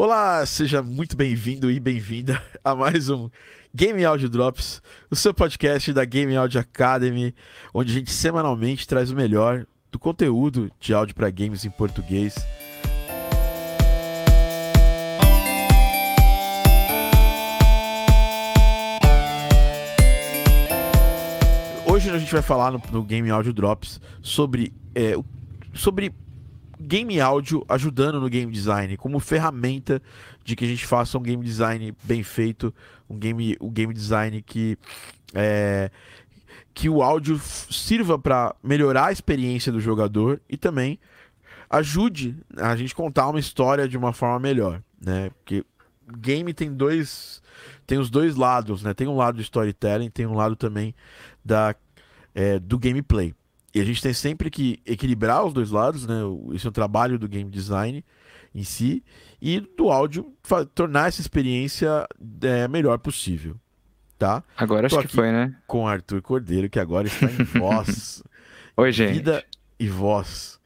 Olá, seja muito bem-vindo e bem-vinda a mais um Game Audio Drops, o seu podcast da Game Audio Academy, onde a gente semanalmente traz o melhor do conteúdo de áudio para games em português. Hoje a gente vai falar no, no Game Audio Drops sobre, é, sobre game áudio ajudando no game design, como ferramenta de que a gente faça um game design bem feito, um game, um game design que é, que o áudio sirva para melhorar a experiência do jogador e também ajude a gente contar uma história de uma forma melhor, né? Porque game tem dois tem os dois lados, né? Tem um lado do storytelling, tem um lado também da é, do gameplay. E a gente tem sempre que equilibrar os dois lados, né? Esse é o trabalho do game design em si e do áudio tornar essa experiência é, melhor possível, tá? Agora Tô acho que foi, né? Com Arthur Cordeiro, que agora está em voz. Oi, gente. Vida e voz.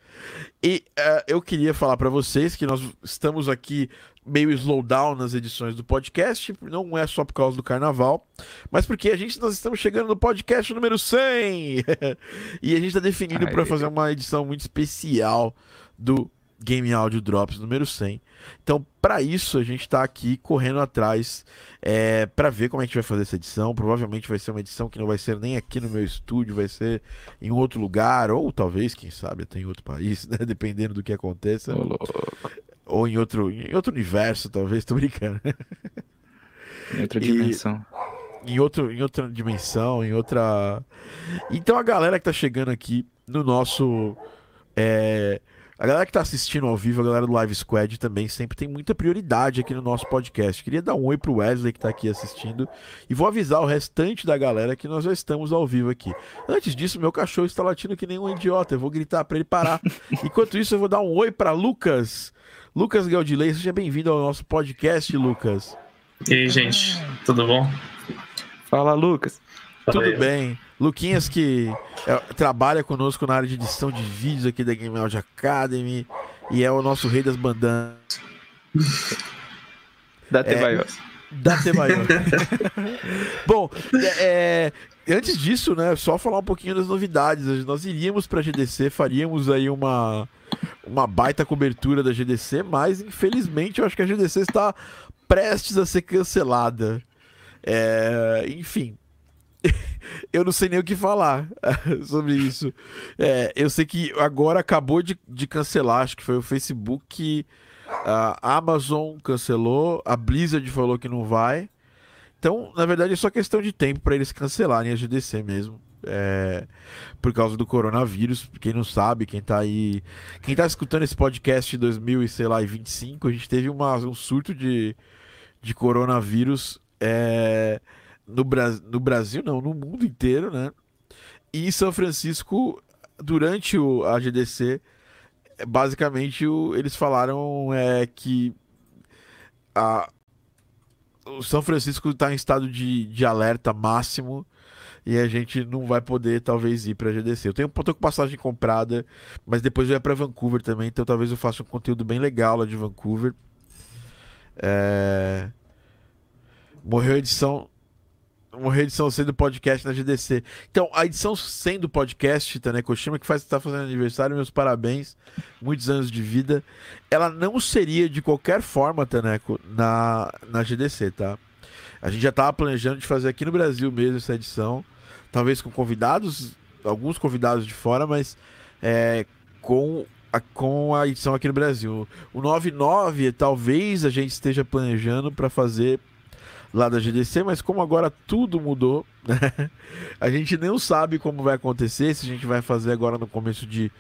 E uh, eu queria falar para vocês que nós estamos aqui meio slowdown nas edições do podcast, não é só por causa do carnaval, mas porque a gente nós estamos chegando no podcast número 100 e a gente está definindo para fazer uma edição muito especial do Game Audio Drops número 100. Então, para isso, a gente está aqui correndo atrás é, para ver como é que a gente vai fazer essa edição. Provavelmente vai ser uma edição que não vai ser nem aqui no meu estúdio, vai ser em outro lugar, ou talvez, quem sabe, até em outro país, né? dependendo do que aconteça. Ou em outro, em outro universo, talvez, tô brincando. Em outra dimensão. E, em, outro, em outra dimensão, em outra. Então a galera que tá chegando aqui no nosso. É... A galera que tá assistindo ao vivo, a galera do Live Squad também sempre tem muita prioridade aqui no nosso podcast. Queria dar um oi pro Wesley que tá aqui assistindo e vou avisar o restante da galera que nós já estamos ao vivo aqui. Antes disso, meu cachorro está latindo que nem um idiota. Eu vou gritar para ele parar. Enquanto isso, eu vou dar um oi para Lucas Lucas Gaudilei, seja bem-vindo ao nosso podcast, Lucas. E aí, gente, tudo bom? Fala, Lucas. Fala tudo aí. bem. Luquinhas que é, trabalha conosco na área de edição de vídeos aqui da Game Audio Academy e é o nosso rei das bandanas. da Tebaios. É, da Tebaios. Bom, é, é, antes disso, né, só falar um pouquinho das novidades. Nós iríamos para a GDC, faríamos aí uma uma baita cobertura da GDC, mas infelizmente eu acho que a GDC está prestes a ser cancelada. É, enfim, eu não sei nem o que falar sobre isso. É, eu sei que agora acabou de, de cancelar, acho que foi o Facebook, a Amazon cancelou, a Blizzard falou que não vai. Então, na verdade, é só questão de tempo para eles cancelarem a GDC mesmo é, por causa do coronavírus. Quem não sabe, quem tá aí. Quem tá escutando esse podcast em 2025, a gente teve uma, um surto de, de coronavírus é, no, Bra no Brasil, não, no mundo inteiro, né? E em São Francisco, durante o, a GDC, basicamente o, eles falaram é, que a, o São Francisco está em estado de, de alerta máximo e a gente não vai poder talvez ir para a GDC. Eu tenho, tô com passagem comprada, mas depois eu ia para Vancouver também, então talvez eu faça um conteúdo bem legal lá de Vancouver. É... Morreu a edição morreu a edição 100 do podcast na GDC. Então, a edição 100 do podcast, Taneko Shima, que faz, tá fazendo aniversário, meus parabéns, muitos anos de vida. Ela não seria de qualquer forma, Taneco, na, na GDC, tá? A gente já estava planejando de fazer aqui no Brasil mesmo essa edição talvez com convidados, alguns convidados de fora, mas é, com, a, com a edição aqui no Brasil. O 99 talvez a gente esteja planejando para fazer lá da GDC, mas como agora tudo mudou, né? a gente não sabe como vai acontecer, se a gente vai fazer agora no começo de,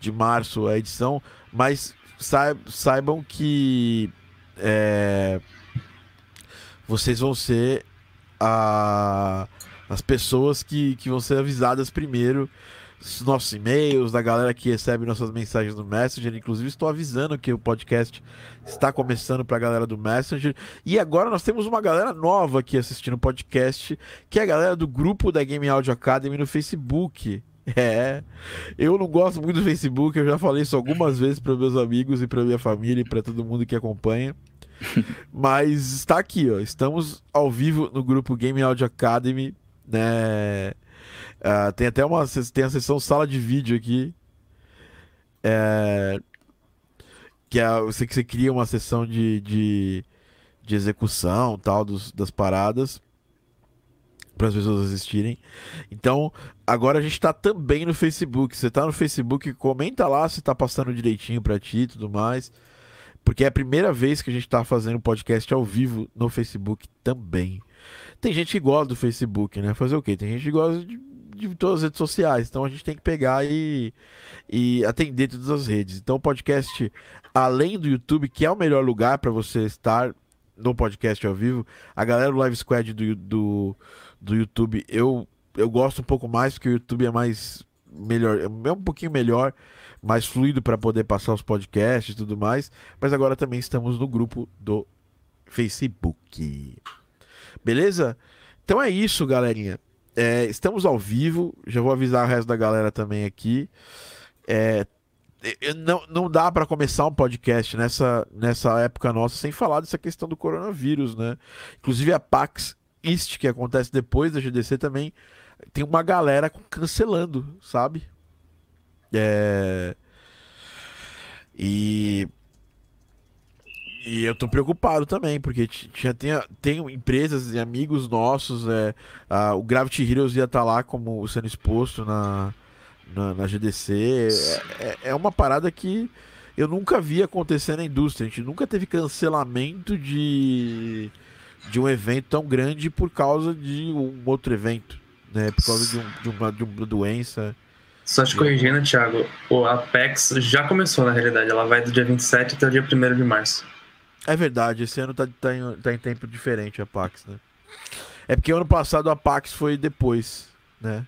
de março a edição, mas saibam que é, vocês vão ser a as pessoas que, que vão ser avisadas primeiro os nossos e-mails, da galera que recebe nossas mensagens no Messenger. Inclusive, estou avisando que o podcast está começando para a galera do Messenger. E agora nós temos uma galera nova aqui assistindo o podcast, que é a galera do grupo da Game Audio Academy no Facebook. É, eu não gosto muito do Facebook, eu já falei isso algumas vezes para meus amigos e para minha família e para todo mundo que acompanha. Mas está aqui, ó. Estamos ao vivo no grupo Game Audio Academy, né? Uh, tem até uma tem a sessão sala de vídeo aqui. É, que é você você cria uma sessão de, de, de execução tal dos, das paradas para as pessoas assistirem. Então, agora a gente está também no Facebook. Você está no Facebook, comenta lá se está passando direitinho para ti e tudo mais. Porque é a primeira vez que a gente está fazendo podcast ao vivo no Facebook também. Tem gente que gosta do Facebook, né? Fazer o quê? Tem gente que gosta de, de todas as redes sociais. Então a gente tem que pegar e, e atender todas as redes. Então o podcast, além do YouTube, que é o melhor lugar para você estar no podcast ao vivo, a galera do Live Squad do, do, do YouTube, eu, eu gosto um pouco mais, porque o YouTube é mais melhor, é um pouquinho melhor mais fluido para poder passar os podcasts e tudo mais. Mas agora também estamos no grupo do Facebook. Beleza? Então é isso, galerinha. É, estamos ao vivo. Já vou avisar o resto da galera também aqui. É, não, não dá para começar um podcast nessa, nessa época nossa sem falar dessa questão do coronavírus, né? Inclusive a PAX East, que acontece depois da GDC, também tem uma galera cancelando, sabe? É... E... E eu tô preocupado também, porque tinha, tem, tem empresas e amigos nossos, é, a, o Gravity Heroes ia estar tá lá como sendo exposto na, na, na GDC. É, é, é, uma parada que eu nunca vi acontecer na indústria. A gente nunca teve cancelamento de, de um evento tão grande por causa de um outro evento, né? Por causa de, um, de, uma, de uma doença. Só te corrigindo, Thiago, o Apex já começou na realidade, ela vai do dia 27 até o dia 1 de março. É verdade, esse ano tá, tá, em, tá em tempo diferente a Pax, né? É porque ano passado a Pax foi depois, né?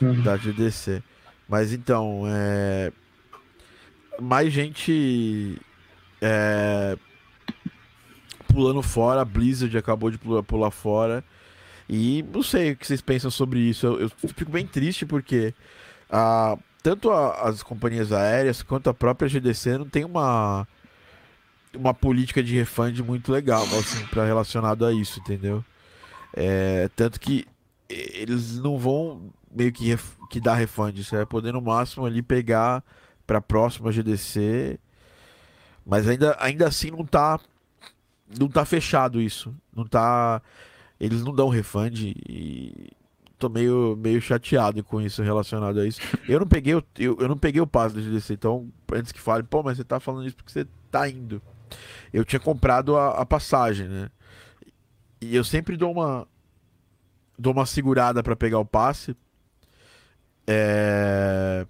Uhum. Da GDC. Mas então, é. Mais gente. É... Pulando fora, a Blizzard acabou de pular, pular fora. E não sei o que vocês pensam sobre isso. Eu, eu fico bem triste porque a, tanto a, as companhias aéreas quanto a própria GDC não tem uma uma política de refund muito legal assim para relacionado a isso, entendeu? É, tanto que eles não vão meio que, que dar refund, você vai poder no máximo ali pegar para a próxima GDC, mas ainda, ainda assim não tá não tá fechado isso, não tá eles não dão refund e tô meio, meio chateado com isso relacionado a isso. Eu não peguei o, eu, eu não peguei o passe da GDC, então antes que fale, pô, mas você tá falando isso porque você tá indo. Eu tinha comprado a, a passagem, né? E eu sempre dou uma dou uma segurada para pegar o passe. É...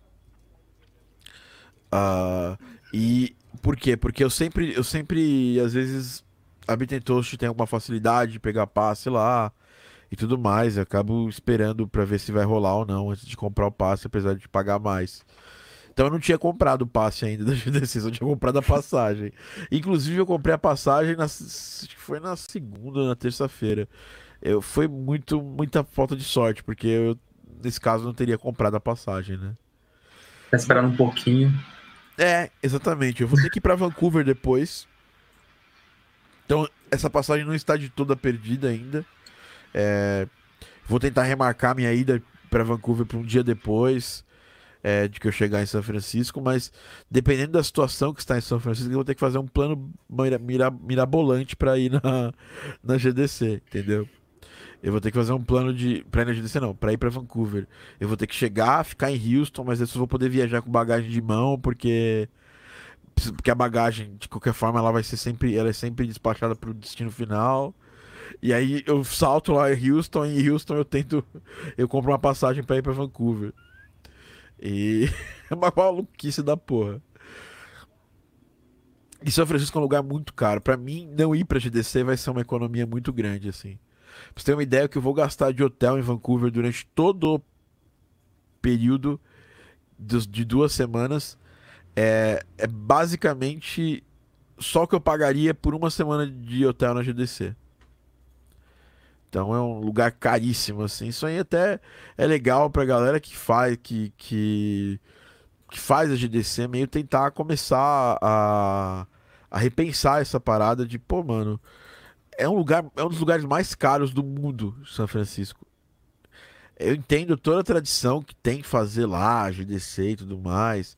Uh, e por quê? Porque eu sempre, eu sempre, às vezes, a Toast tem alguma facilidade de pegar passe lá e tudo mais. Eu acabo esperando para ver se vai rolar ou não antes de comprar o passe, apesar de pagar mais. Então eu não tinha comprado o passe ainda da GDC, só tinha comprado a passagem. Inclusive eu comprei a passagem na, foi na segunda, na terça-feira. Eu foi muito muita falta de sorte, porque eu nesse caso não teria comprado a passagem, né? Tá esperando um pouquinho. É, exatamente. Eu vou ter que ir para Vancouver depois. Então, essa passagem não está de toda perdida ainda. É, vou tentar remarcar minha ida para Vancouver para um dia depois é, de que eu chegar em São Francisco, mas dependendo da situação que está em São Francisco, eu vou ter que fazer um plano mira, mira, mirabolante para ir na, na GDC, entendeu? Eu vou ter que fazer um plano de. Pra ir na GDC, não, pra ir pra Vancouver. Eu vou ter que chegar, ficar em Houston, mas eu só vou poder viajar com bagagem de mão, porque. Porque a bagagem, de qualquer forma, ela vai ser sempre. Ela é sempre despachada pro destino final. E aí eu salto lá em Houston, e em Houston eu tento. Eu compro uma passagem para ir para Vancouver. E é uma maluquice da porra. E São Francisco é um lugar muito caro. Para mim, não ir pra GDC vai ser uma economia muito grande, assim. Pra você ter uma ideia, que eu vou gastar de hotel em Vancouver durante todo o período de duas semanas é, é basicamente só o que eu pagaria por uma semana de hotel na GDC. Então é um lugar caríssimo, assim. Isso aí até é legal pra galera que faz, que, que, que faz a GDC meio tentar começar a, a repensar essa parada de, pô, mano, é um lugar, é um dos lugares mais caros do mundo, São Francisco. Eu entendo toda a tradição que tem que fazer lá, GDC e tudo mais.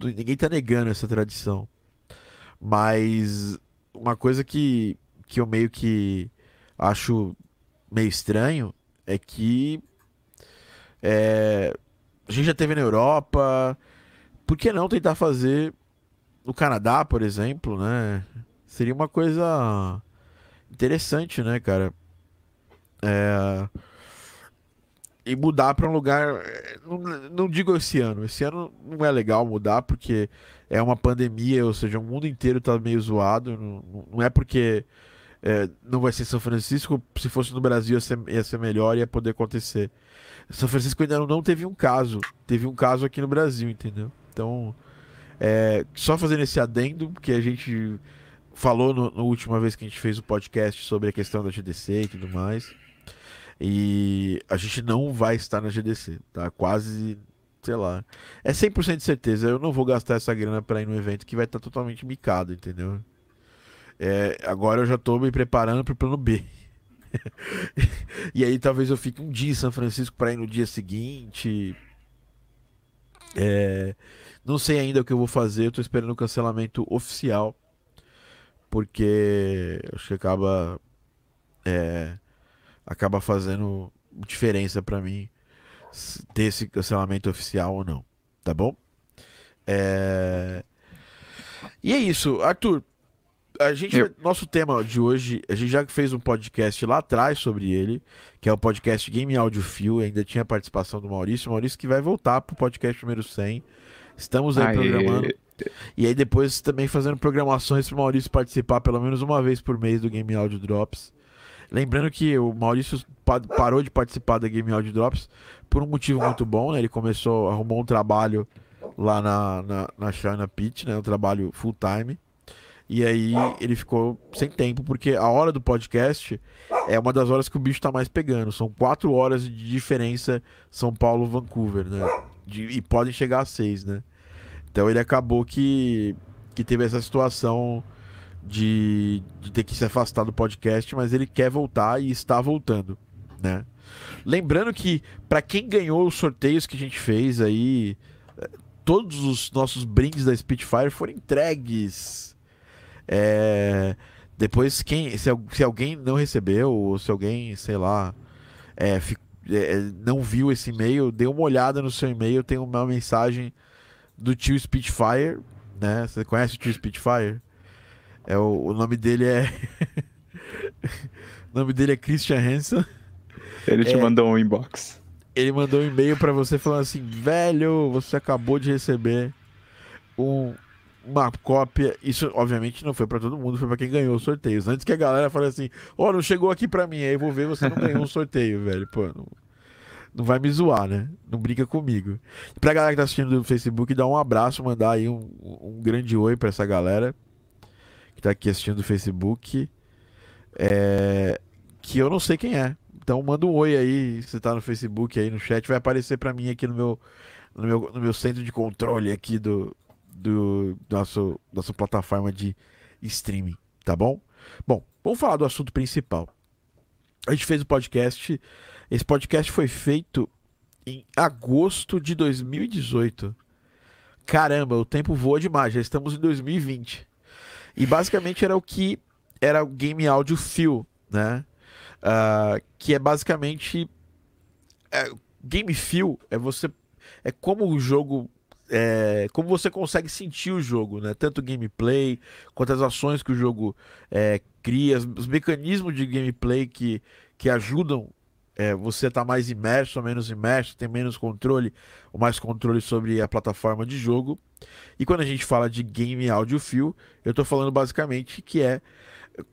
Ninguém tá negando essa tradição. Mas uma coisa que, que eu meio que acho meio estranho é que é, a gente já teve na Europa. Por que não tentar fazer no Canadá, por exemplo, né? Seria uma coisa interessante, né, cara? É... E mudar para um lugar. Não, não, digo esse ano. Esse ano não é legal mudar porque é uma pandemia, ou seja, o mundo inteiro tá meio zoado. Não, não é porque é, não vai ser São Francisco. Se fosse no Brasil ia ser, ia ser melhor ia poder acontecer. São Francisco ainda não teve um caso. Teve um caso aqui no Brasil, entendeu? Então, é, só fazendo esse adendo, porque a gente falou no, última vez que a gente fez o podcast sobre a questão da GDC e tudo mais. E a gente não vai estar na GDC, tá? Quase, sei lá. É 100% de certeza. Eu não vou gastar essa grana para ir no evento que vai estar totalmente micado, entendeu? É, agora eu já tô me preparando pro plano B. e aí talvez eu fique um dia em São Francisco para ir no dia seguinte. É, não sei ainda o que eu vou fazer, eu tô esperando o cancelamento oficial porque acho que acaba é, acaba fazendo diferença para mim ter esse cancelamento oficial ou não, tá bom? É... E é isso, Arthur. A gente, eu... nosso tema de hoje, a gente já fez um podcast lá atrás sobre ele, que é o podcast Game Audio Fio, ainda tinha a participação do Maurício, Maurício que vai voltar pro podcast número 100. Estamos aí Aê. programando e aí depois também fazendo programações para o Maurício participar pelo menos uma vez por mês do Game Audio Drops. Lembrando que o Maurício parou de participar da Game Audio Drops por um motivo muito bom, né? Ele começou, arrumou um trabalho lá na, na, na China Pitch, né? Um trabalho full time. E aí ele ficou sem tempo, porque a hora do podcast é uma das horas que o bicho tá mais pegando. São quatro horas de diferença São Paulo-Vancouver, né? De, e podem chegar a seis, né? Então ele acabou que, que teve essa situação de, de ter que se afastar do podcast, mas ele quer voltar e está voltando, né? Lembrando que para quem ganhou os sorteios que a gente fez aí, todos os nossos brindes da Spitfire foram entregues. É, depois, quem, se, se, alguém não recebeu, ou se alguém, sei lá, é, é, não viu esse e-mail, dê uma olhada no seu e-mail, tem uma mensagem do tio Spitfire, né? Você conhece o tio Spitfire? É o, o nome dele é o nome dele é Christian Hansen. Ele te é... mandou um inbox. Ele mandou um e-mail para você falando assim: "Velho, você acabou de receber um, uma cópia. Isso, obviamente, não foi para todo mundo, foi para quem ganhou os sorteios. Antes que a galera fale assim: Ó, oh, não chegou aqui para mim, aí vou ver, você não ganhou um sorteio, velho. Pô, não, não vai me zoar, né? Não brinca comigo. E pra galera que tá assistindo do Facebook, dá um abraço, mandar aí um, um grande oi pra essa galera que tá aqui assistindo do Facebook. É... Que eu não sei quem é. Então manda um oi aí, se tá no Facebook aí no chat, vai aparecer para mim aqui no meu, no meu, no meu centro de controle aqui do, do nosso nossa plataforma de streaming, tá bom? Bom, vamos falar do assunto principal. A gente fez o podcast esse podcast foi feito em agosto de 2018. Caramba, o tempo voa demais, já estamos em 2020. E basicamente era o que era o Game Audio Feel, né? Uh, que é basicamente. É, game Feel é você. É como o jogo. É, como você consegue sentir o jogo, né? Tanto o gameplay quanto as ações que o jogo é, cria, os mecanismos de gameplay que, que ajudam é, você está mais imerso ou menos imerso, tem menos controle ou mais controle sobre a plataforma de jogo. E quando a gente fala de game áudio fio, eu estou falando basicamente que é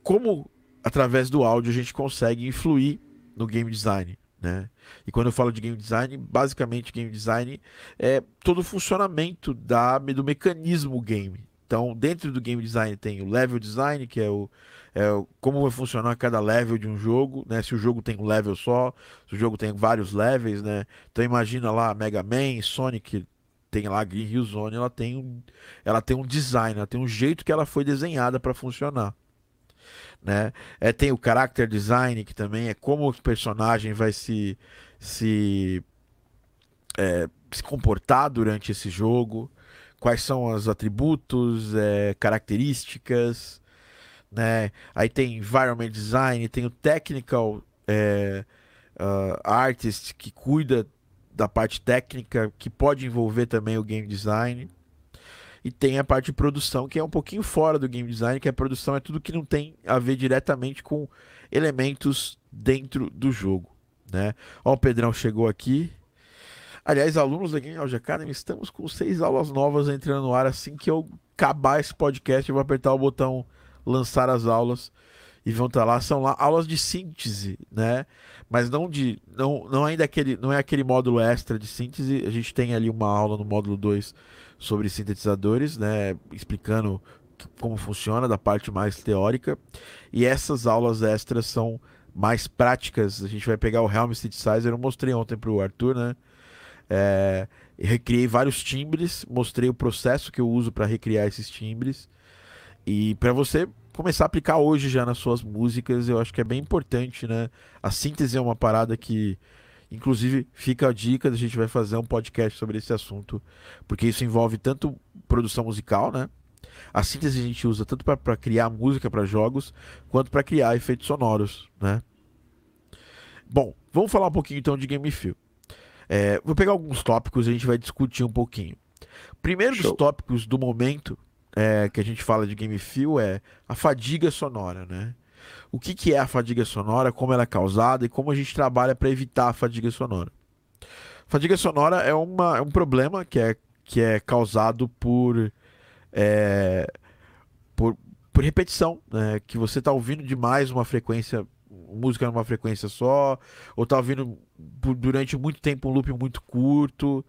como através do áudio a gente consegue influir no game design. Né? E quando eu falo de game design, basicamente game design é todo o funcionamento da, do mecanismo game. Então, dentro do game design tem o level design, que é o é, como vai funcionar cada level de um jogo, né? Se o jogo tem um level só, se o jogo tem vários levels, né? Então imagina lá Mega Man, Sonic tem lá a Green Hill Zone, ela tem um, ela tem um design, ela tem um jeito que ela foi desenhada para funcionar. Né? É, tem o character design, que também é como o personagem vai se, se, é, se comportar durante esse jogo, quais são os atributos, é, características, né? Aí tem environment design, tem o technical uh, artist que cuida da parte técnica, que pode envolver também o game design. E tem a parte de produção, que é um pouquinho fora do game design, que a produção é tudo que não tem a ver diretamente com elementos dentro do jogo. Né? Ó, o Pedrão chegou aqui. Aliás, alunos da Game Audio Academy, estamos com seis aulas novas entrando no ar. Assim que eu acabar esse podcast, eu vou apertar o botão lançar as aulas e vão estar lá. São lá aulas de síntese, né? Mas não de. Não, não, ainda aquele, não é aquele módulo extra de síntese. A gente tem ali uma aula no módulo 2 sobre sintetizadores, né, explicando como funciona da parte mais teórica. E essas aulas extras são mais práticas. A gente vai pegar o Helm Synthesizer, eu mostrei ontem para o Arthur, né? É, recriei vários timbres, mostrei o processo que eu uso para recriar esses timbres. E para você começar a aplicar hoje já nas suas músicas, eu acho que é bem importante, né? A síntese é uma parada que Inclusive, fica a dica, a gente vai fazer um podcast sobre esse assunto, porque isso envolve tanto produção musical, né? A síntese a gente usa tanto para criar música para jogos, quanto para criar efeitos sonoros, né? Bom, vamos falar um pouquinho então de Game Feel. É, vou pegar alguns tópicos e a gente vai discutir um pouquinho. Primeiro Show. dos tópicos do momento é, que a gente fala de Game Feel é a fadiga sonora, né? O que, que é a fadiga sonora, como ela é causada e como a gente trabalha para evitar a fadiga sonora. Fadiga sonora é, uma, é um problema que é, que é causado por, é, por, por repetição, né? que você está ouvindo demais uma frequência, música numa frequência só, ou está ouvindo durante muito tempo um loop muito curto,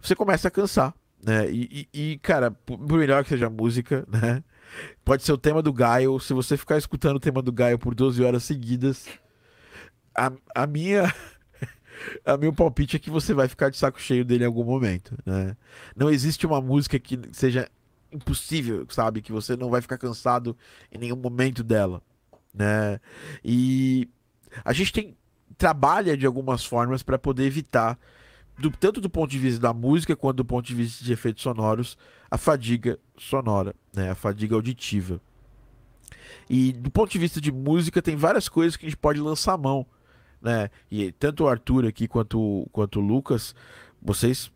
você começa a cansar. Né? E, e, e, cara, por melhor que seja a música, né? Pode ser o tema do Gaio. Se você ficar escutando o tema do Gaio por 12 horas seguidas, a, a minha. A meu palpite é que você vai ficar de saco cheio dele em algum momento, né? Não existe uma música que seja impossível, sabe? Que você não vai ficar cansado em nenhum momento dela, né? E a gente tem trabalha de algumas formas para poder evitar do, tanto do ponto de vista da música quanto do ponto de vista de efeitos sonoros, a fadiga sonora, né? a fadiga auditiva. E do ponto de vista de música, tem várias coisas que a gente pode lançar a mão. Né? E tanto o Arthur aqui quanto, quanto o Lucas, vocês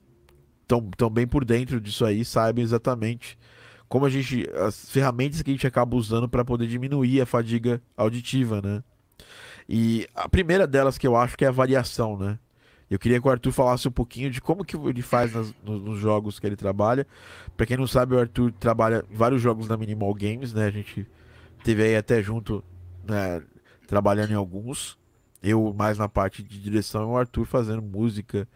estão tão bem por dentro disso aí, sabem exatamente como a gente. as ferramentas que a gente acaba usando para poder diminuir a fadiga auditiva, né? E a primeira delas que eu acho que é a variação, né? Eu queria que o Arthur falasse um pouquinho de como que ele faz nas, nos, nos, jogos que ele trabalha. Para quem não sabe, o Arthur trabalha vários jogos da Minimal Games, né? A gente teve aí até junto, né, trabalhando em alguns. Eu mais na parte de direção e o Arthur fazendo música.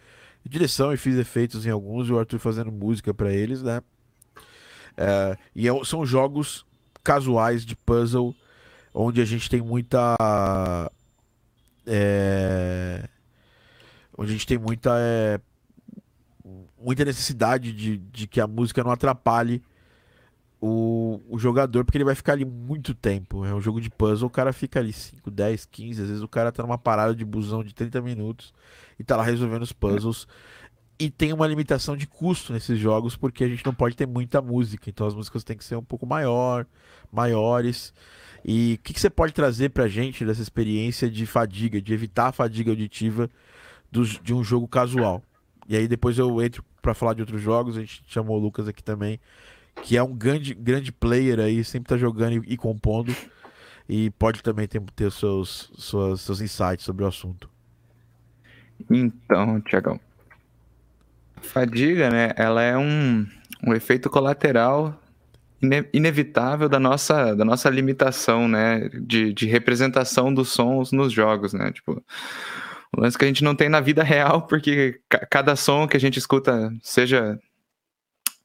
Direção e fiz efeitos em alguns e o Arthur fazendo música para eles, né? É, e é, são jogos casuais de puzzle, onde a gente tem muita. É, onde a gente tem muita, é, muita necessidade de, de que a música não atrapalhe o, o jogador, porque ele vai ficar ali muito tempo. É um jogo de puzzle, o cara fica ali 5, 10, 15, às vezes o cara tá numa parada de busão de 30 minutos e tá lá resolvendo os puzzles. E tem uma limitação de custo nesses jogos, porque a gente não pode ter muita música, então as músicas têm que ser um pouco maior, maiores. E o que, que você pode trazer pra gente dessa experiência de fadiga, de evitar a fadiga auditiva do, de um jogo casual. E aí depois eu entro para falar de outros jogos, a gente chamou o Lucas aqui também, que é um grande, grande player aí, sempre tá jogando e, e compondo. E pode também ter, ter seus, suas, seus insights sobre o assunto. Então, Tiagão. Fadiga, né? Ela é um, um efeito colateral ine inevitável da nossa, da nossa limitação, né? De, de representação dos sons nos jogos, né? Tipo, o lance que a gente não tem na vida real, porque cada som que a gente escuta, seja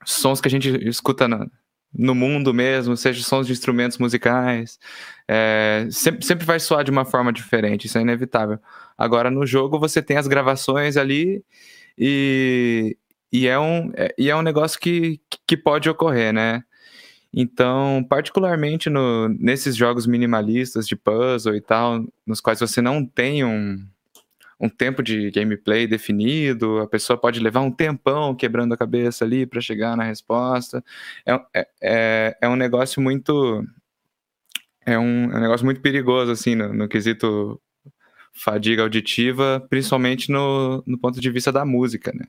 sons que a gente escuta na, no mundo mesmo, seja sons de instrumentos musicais, é, sempre, sempre vai soar de uma forma diferente, isso é inevitável. Agora, no jogo, você tem as gravações ali e, e, é um, é, e é um negócio que, que pode ocorrer, né? Então, particularmente no, nesses jogos minimalistas de puzzle e tal, nos quais você não tem um, um tempo de gameplay definido, a pessoa pode levar um tempão quebrando a cabeça ali para chegar na resposta. É, é, é, é, um negócio muito. É um, é um negócio muito perigoso, assim, no, no quesito fadiga auditiva, principalmente no, no ponto de vista da música, né?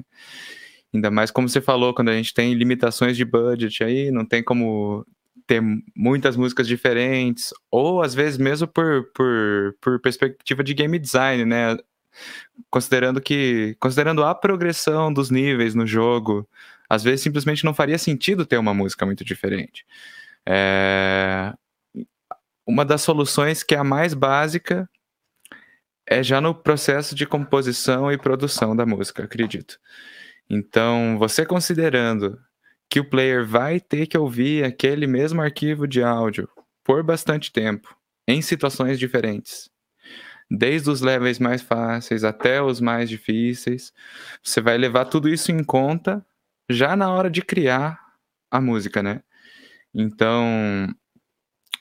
Ainda mais como você falou, quando a gente tem limitações de budget aí, não tem como ter muitas músicas diferentes, ou às vezes mesmo por, por, por perspectiva de game design, né? Considerando que. Considerando a progressão dos níveis no jogo, às vezes simplesmente não faria sentido ter uma música muito diferente. É... Uma das soluções que é a mais básica é já no processo de composição e produção da música, acredito. Então, você considerando que o player vai ter que ouvir aquele mesmo arquivo de áudio por bastante tempo, em situações diferentes, desde os levels mais fáceis até os mais difíceis, você vai levar tudo isso em conta já na hora de criar a música, né? Então,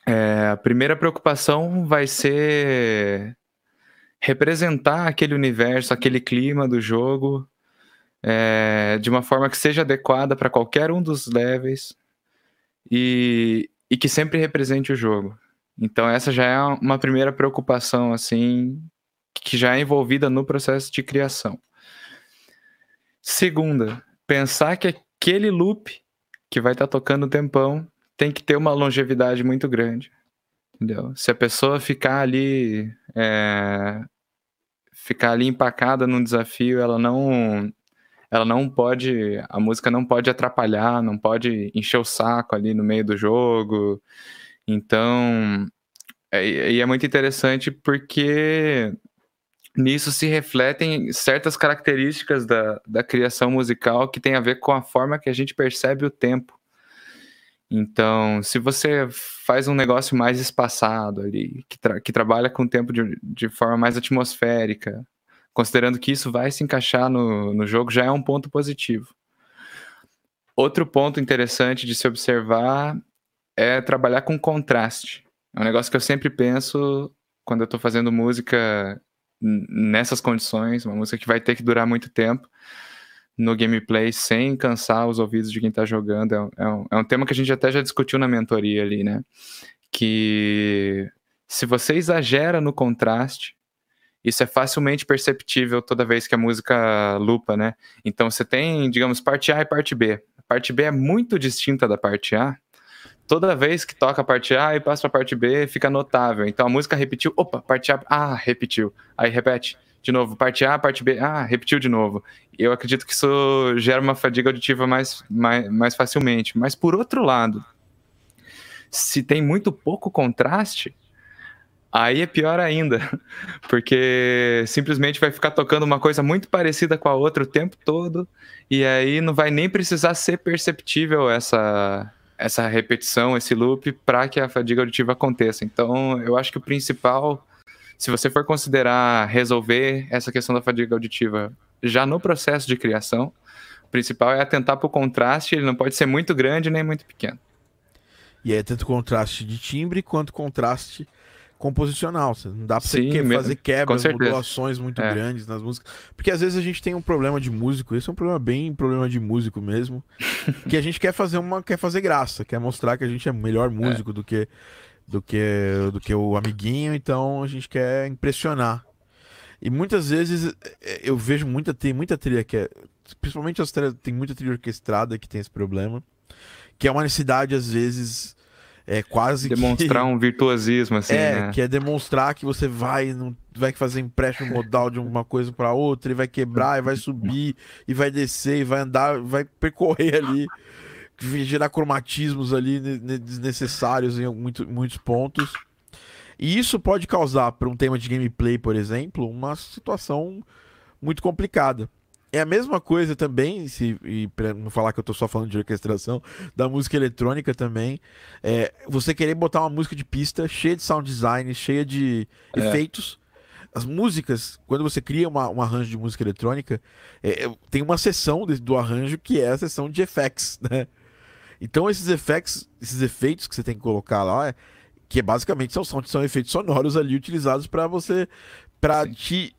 é, a primeira preocupação vai ser representar aquele universo, aquele clima do jogo é, de uma forma que seja adequada para qualquer um dos levels e, e que sempre represente o jogo. Então essa já é uma primeira preocupação assim que já é envolvida no processo de criação. Segunda, pensar que aquele loop que vai estar tá tocando um tempão tem que ter uma longevidade muito grande. Entendeu? Se a pessoa ficar ali é, ficar ali empacada num desafio, ela não ela não pode, a música não pode atrapalhar, não pode encher o saco ali no meio do jogo. Então, é, e é muito interessante porque nisso se refletem certas características da, da criação musical que tem a ver com a forma que a gente percebe o tempo. Então, se você faz um negócio mais espaçado ali, que, tra que trabalha com o tempo de, de forma mais atmosférica, considerando que isso vai se encaixar no, no jogo, já é um ponto positivo. Outro ponto interessante de se observar é trabalhar com contraste. É um negócio que eu sempre penso quando eu estou fazendo música nessas condições, uma música que vai ter que durar muito tempo no gameplay sem cansar os ouvidos de quem está jogando. É, é, um, é um tema que a gente até já discutiu na mentoria ali, né? Que se você exagera no contraste, isso é facilmente perceptível toda vez que a música lupa, né? Então você tem, digamos, parte A e parte B. A parte B é muito distinta da parte A, toda vez que toca a parte A e passa para a parte B, fica notável. Então a música repetiu, opa, parte A, ah, repetiu. Aí repete de novo, parte A, parte B, ah, repetiu de novo. Eu acredito que isso gera uma fadiga auditiva mais, mais, mais facilmente. Mas por outro lado, se tem muito pouco contraste, aí é pior ainda, porque simplesmente vai ficar tocando uma coisa muito parecida com a outra o tempo todo, e aí não vai nem precisar ser perceptível essa, essa repetição, esse loop, para que a fadiga auditiva aconteça. Então, eu acho que o principal, se você for considerar resolver essa questão da fadiga auditiva já no processo de criação, o principal é atentar para o contraste, ele não pode ser muito grande nem muito pequeno. E é tanto contraste de timbre quanto contraste composicional. Não dá pra Sim, você fazer quebras, modulações muito é. grandes nas músicas. Porque às vezes a gente tem um problema de músico, esse é um problema bem problema de músico mesmo. que a gente quer fazer uma. quer fazer graça, quer mostrar que a gente é melhor músico é. do que do que do que o amiguinho, então a gente quer impressionar. E muitas vezes é, eu vejo muita tem muita trilha que é, principalmente as trilhas, tem muita trilha orquestrada que tem esse problema, que é uma necessidade às vezes é quase demonstrar que... um virtuosismo assim é né? que é demonstrar que você vai não vai fazer empréstimo modal de uma coisa para outra e vai quebrar e vai subir e vai descer e vai andar vai percorrer ali gerar cromatismos ali desnecessários em muito, muitos pontos e isso pode causar para um tema de gameplay por exemplo uma situação muito complicada é a mesma coisa também, se, e pra não falar que eu tô só falando de orquestração, da música eletrônica também. É, você querer botar uma música de pista cheia de sound design, cheia de é. efeitos, as músicas, quando você cria uma, um arranjo de música eletrônica, é, é tem uma seção do arranjo que é a seção de effects, né? Então esses effects, esses efeitos que você tem que colocar lá, é, que basicamente são, são, são efeitos sonoros ali utilizados para você, para te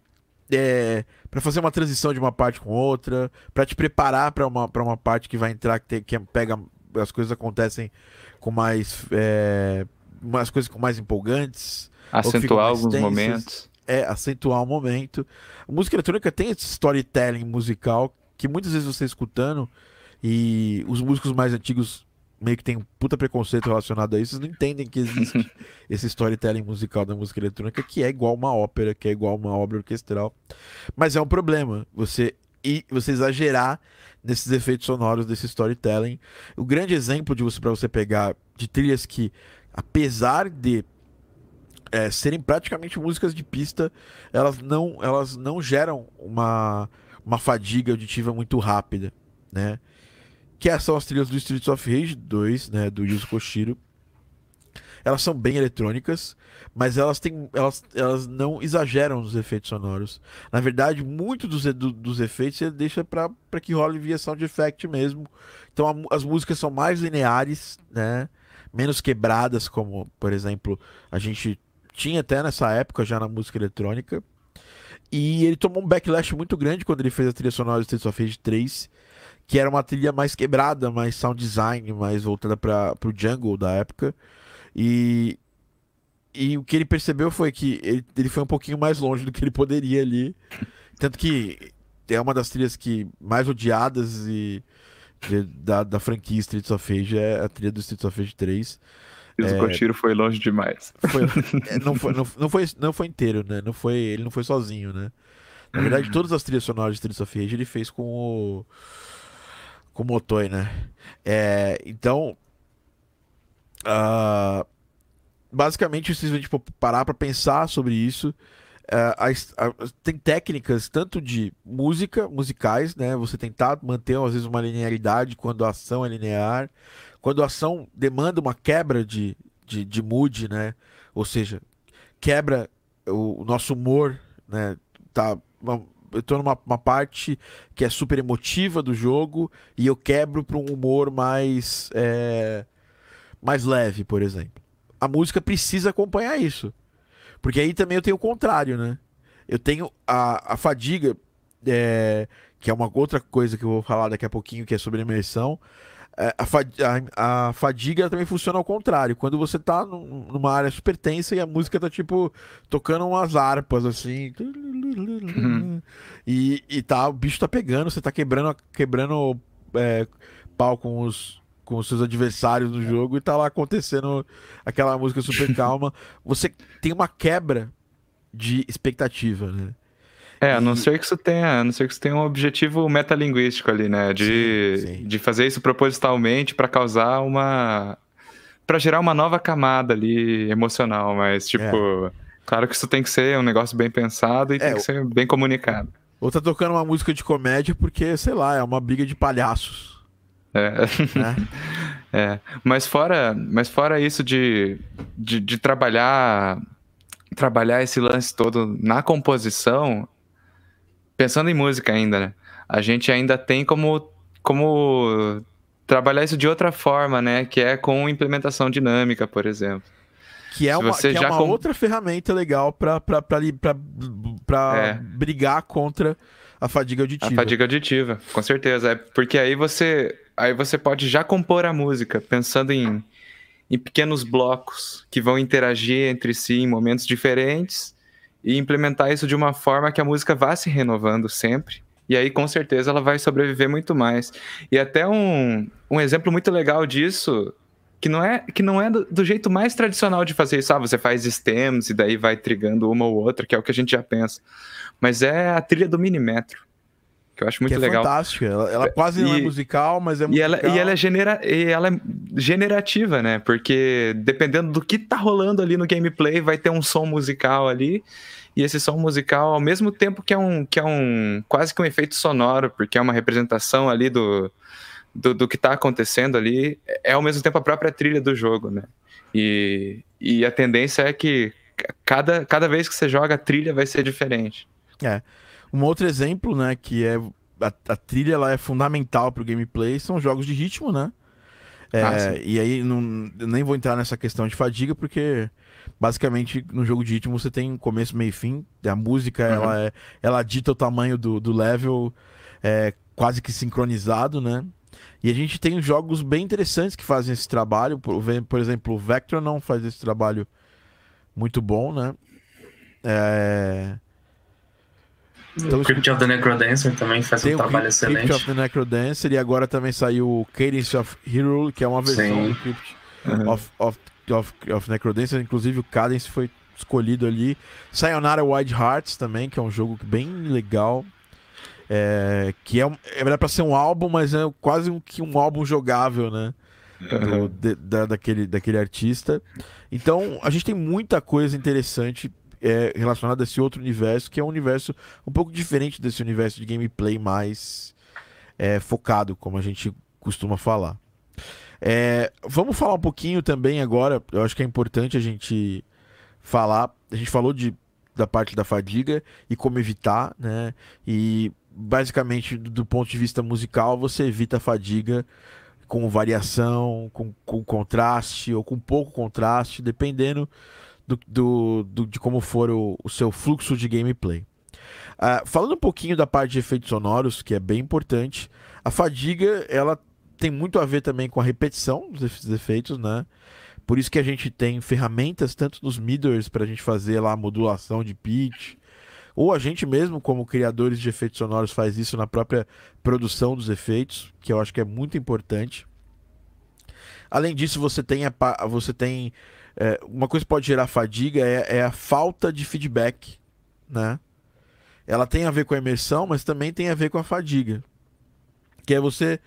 é, para fazer uma transição de uma parte com outra, para te preparar para uma, uma parte que vai entrar, que, tem, que pega as coisas acontecem com mais. É, umas coisas com mais empolgantes. Acentuar alguns tensas. momentos. É, acentuar o um momento. A música eletrônica tem esse storytelling musical que muitas vezes você escutando e os músicos mais antigos meio que tem um puta preconceito relacionado a isso, não entendem que existe esse storytelling musical da música eletrônica que é igual uma ópera, que é igual uma obra orquestral. Mas é um problema você e você exagerar nesses efeitos sonoros desse storytelling. O grande exemplo de você para você pegar de trilhas que apesar de é, serem praticamente músicas de pista, elas não elas não geram uma uma fadiga auditiva muito rápida, né? Que são as trilhas do Streets of Rage 2, né, do Yuzo Koshiro. Elas são bem eletrônicas, mas elas têm, elas, elas não exageram nos efeitos sonoros. Na verdade, muito dos, do, dos efeitos ele deixa para que role via sound effect mesmo. Então a, as músicas são mais lineares, né, menos quebradas, como por exemplo a gente tinha até nessa época já na música eletrônica. E ele tomou um backlash muito grande quando ele fez a trilha sonora do Streets of Rage 3 que era uma trilha mais quebrada, mais sound design, mais voltada para o jungle da época. E, e o que ele percebeu foi que ele, ele foi um pouquinho mais longe do que ele poderia ali. Tanto que é uma das trilhas que mais odiadas e de, da, da franquia Streets of Rage é a trilha do Streets of Rage 3. E o é, foi longe demais. Foi, é, não, foi, não, não, foi, não foi inteiro, né? Não foi, ele não foi sozinho, né? Na verdade, todas as trilhas sonoras de Streets of Rage ele fez com o com o Motoi, né? É, então, uh, basicamente, a gente for parar para pensar sobre isso, uh, tem técnicas tanto de música, musicais, né? Você tentar manter às vezes uma linearidade quando a ação é linear, quando a ação demanda uma quebra de, de, de mood, né? Ou seja, quebra o, o nosso humor, né? Tá eu tô numa parte que é super emotiva do jogo e eu quebro para um humor mais é, mais leve, por exemplo. A música precisa acompanhar isso. Porque aí também eu tenho o contrário, né? Eu tenho a, a fadiga, é, que é uma outra coisa que eu vou falar daqui a pouquinho, que é sobre imersão. É, a, a, fadiga também funciona ao contrário. Quando você tá numa área super tensa e a música tá, tipo, tocando umas harpas, assim. Uhum. E, e tá, o bicho tá pegando, você tá quebrando, quebrando é, pau com os, com os seus adversários no jogo e tá lá acontecendo aquela música super calma. Você tem uma quebra de expectativa, né? É, a não e... ser que isso tenha, a não ser que isso tenha um objetivo metalinguístico ali, né? De, sim, sim. de fazer isso propositalmente para causar uma. para gerar uma nova camada ali emocional, mas tipo. É. Claro que isso tem que ser um negócio bem pensado e é, tem que ser bem comunicado. Ou tá tocando uma música de comédia porque, sei lá, é uma briga de palhaços. É. Né? é. Mas fora, mas fora isso de, de, de trabalhar trabalhar esse lance todo na composição, pensando em música ainda, né? A gente ainda tem como, como trabalhar isso de outra forma, né? Que é com implementação dinâmica, por exemplo. Que é uma, que é uma com... outra ferramenta legal para é. brigar contra a fadiga auditiva. A fadiga auditiva, com certeza. É porque aí você, aí você pode já compor a música pensando em, em pequenos blocos que vão interagir entre si em momentos diferentes e implementar isso de uma forma que a música vá se renovando sempre. E aí, com certeza, ela vai sobreviver muito mais. E até um, um exemplo muito legal disso, que não é, que não é do, do, jeito mais tradicional de fazer isso. Ah, você faz stems e daí vai trigando uma ou outra, que é o que a gente já pensa. Mas é a trilha do Minimetro que eu acho muito que é legal. fantástica. Ela, ela quase e, não é musical, mas é musical. E ela, e ela, é genera, e ela é generativa, né? Porque dependendo do que tá rolando ali no gameplay, vai ter um som musical ali. E esse som musical, ao mesmo tempo que é um, que é um quase que um efeito sonoro, porque é uma representação ali do, do, do que tá acontecendo ali, é ao mesmo tempo a própria trilha do jogo, né? E, e a tendência é que cada, cada vez que você joga, a trilha vai ser diferente. É. Um outro exemplo, né, que é a, a trilha ela é fundamental para o gameplay, são jogos de ritmo, né? É, ah, e aí não, nem vou entrar nessa questão de fadiga, porque basicamente no jogo de ritmo você tem começo, meio e fim. A música uhum. ela, é, ela dita o tamanho do, do level é, quase que sincronizado, né? E a gente tem jogos bem interessantes que fazem esse trabalho. Por, por exemplo, o Vector não faz esse trabalho muito bom, né? É... Então, o Crypt of the Necrodancer também faz um trabalho excelente. Crypt of the Necrodancer e agora também saiu o Cadence of Hero, que é uma versão Sim. do Crypt uhum. of, of, of, of Necrodancer. Inclusive o Cadence foi escolhido ali. Sayonara Wild Hearts também, que é um jogo bem legal. É, que é, é para ser um álbum, mas é quase um, um álbum jogável, né? Do, de, da, daquele, daquele artista. Então, a gente tem muita coisa interessante é, relacionada a esse outro universo, que é um universo um pouco diferente desse universo de gameplay mais é, focado, como a gente costuma falar. É, vamos falar um pouquinho também agora, eu acho que é importante a gente falar. A gente falou de, da parte da fadiga e como evitar, né? E basicamente, do ponto de vista musical, você evita a fadiga com variação, com, com contraste ou com pouco contraste, dependendo do, do, do de como for o, o, seu fluxo de gameplay. Uh, falando um pouquinho da parte de efeitos sonoros, que é bem importante, a fadiga ela tem muito a ver também com a repetição dos efeitos, né? Por isso que a gente tem ferramentas tanto nos miders para a gente fazer lá a modulação de pitch, ou a gente mesmo, como criadores de efeitos sonoros, faz isso na própria produção dos efeitos, que eu acho que é muito importante. Além disso, você tem, a, você tem é, uma coisa que pode gerar fadiga é, é, a falta de feedback, né? Ela tem a ver com a imersão, mas também tem a ver com a fadiga. Que é você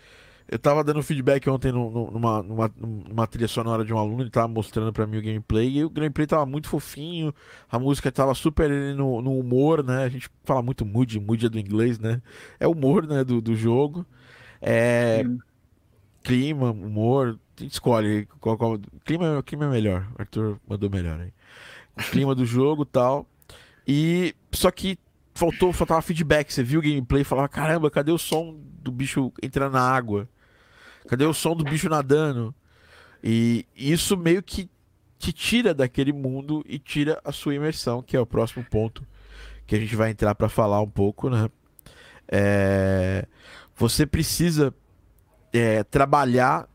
eu tava dando feedback ontem no, numa, numa, numa, trilha sonora de um aluno, ele tava mostrando para mim o gameplay, e o gameplay tava muito fofinho, a música tava super no, no humor, né? A gente fala muito mood, mood é do inglês, né? É humor, né, do, do jogo. É... Clima, humor, escolhe qual, qual... Clima, clima é melhor, o Arthur mandou melhor aí. O clima do jogo tal. E só que faltou, faltava feedback. Você viu o gameplay e falava: caramba, cadê o som do bicho entrando na água? Cadê o som do bicho nadando? E isso meio que te tira daquele mundo e tira a sua imersão, que é o próximo ponto que a gente vai entrar para falar um pouco, né? É... Você precisa é, trabalhar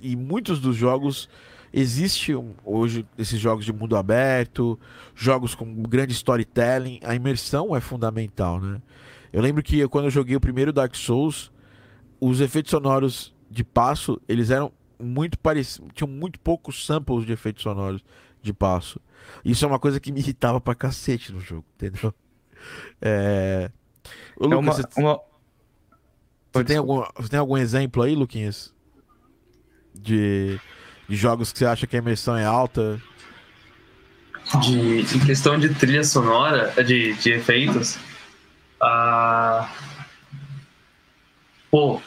e muitos dos jogos existe hoje esses jogos de mundo aberto, jogos com grande storytelling, a imersão é fundamental, né? Eu lembro que quando eu joguei o primeiro Dark Souls, os efeitos sonoros de passo, eles eram muito parecidos, tinham muito poucos samples de efeitos sonoros de passo. Isso é uma coisa que me irritava pra cacete no jogo, entendeu? É... Ô, Lucas, é uma, você, uma... Você, tem algum, você tem algum exemplo aí, Luquinhas? De, de jogos que você acha que a imersão é alta? De, em questão de trilha sonora, de, de efeitos, uh... pô,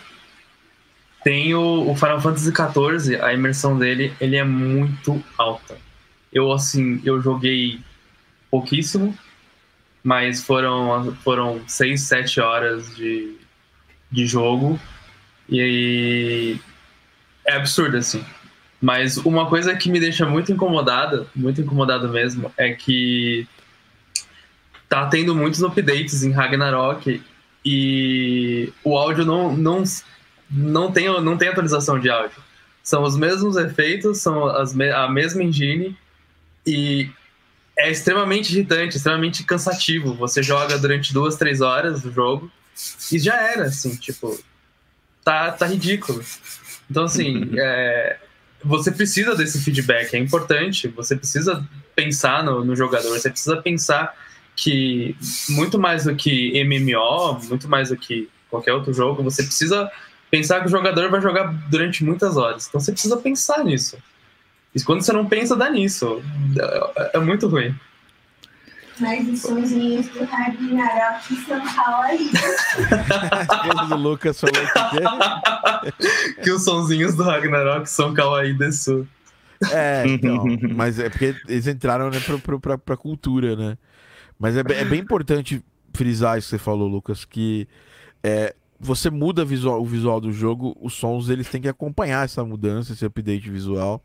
tem o, o, Final Fantasy XIV, a imersão dele, ele é muito alta. Eu, assim, eu joguei pouquíssimo, mas foram, foram 6, 7 horas de, de jogo. E aí, é absurdo, assim. Mas uma coisa que me deixa muito incomodada, muito incomodado mesmo, é que tá tendo muitos updates em Ragnarok e o áudio não, não não tem, não tem atualização de áudio. São os mesmos efeitos, são as, a mesma engine e é extremamente irritante, extremamente cansativo. Você joga durante duas, três horas o jogo e já era, assim, tipo, tá, tá ridículo. Então, assim, é, você precisa desse feedback, é importante. Você precisa pensar no, no jogador, você precisa pensar que muito mais do que MMO, muito mais do que qualquer outro jogo, você precisa pensar que o jogador vai jogar durante muitas horas. Então você precisa pensar nisso. E quando você não pensa, dá nisso. É, é muito ruim. Mas os sonzinhos do Ragnarok são kawaii. o Lucas falou que, que os sonzinhos do Ragnarok são kawaii desu. É, então, mas é porque eles entraram né, pra, pra, pra, pra cultura, né? Mas é, é bem importante frisar isso que você falou, Lucas, que é, você muda visual- o visual do jogo, os sons eles têm que acompanhar essa mudança, esse update visual.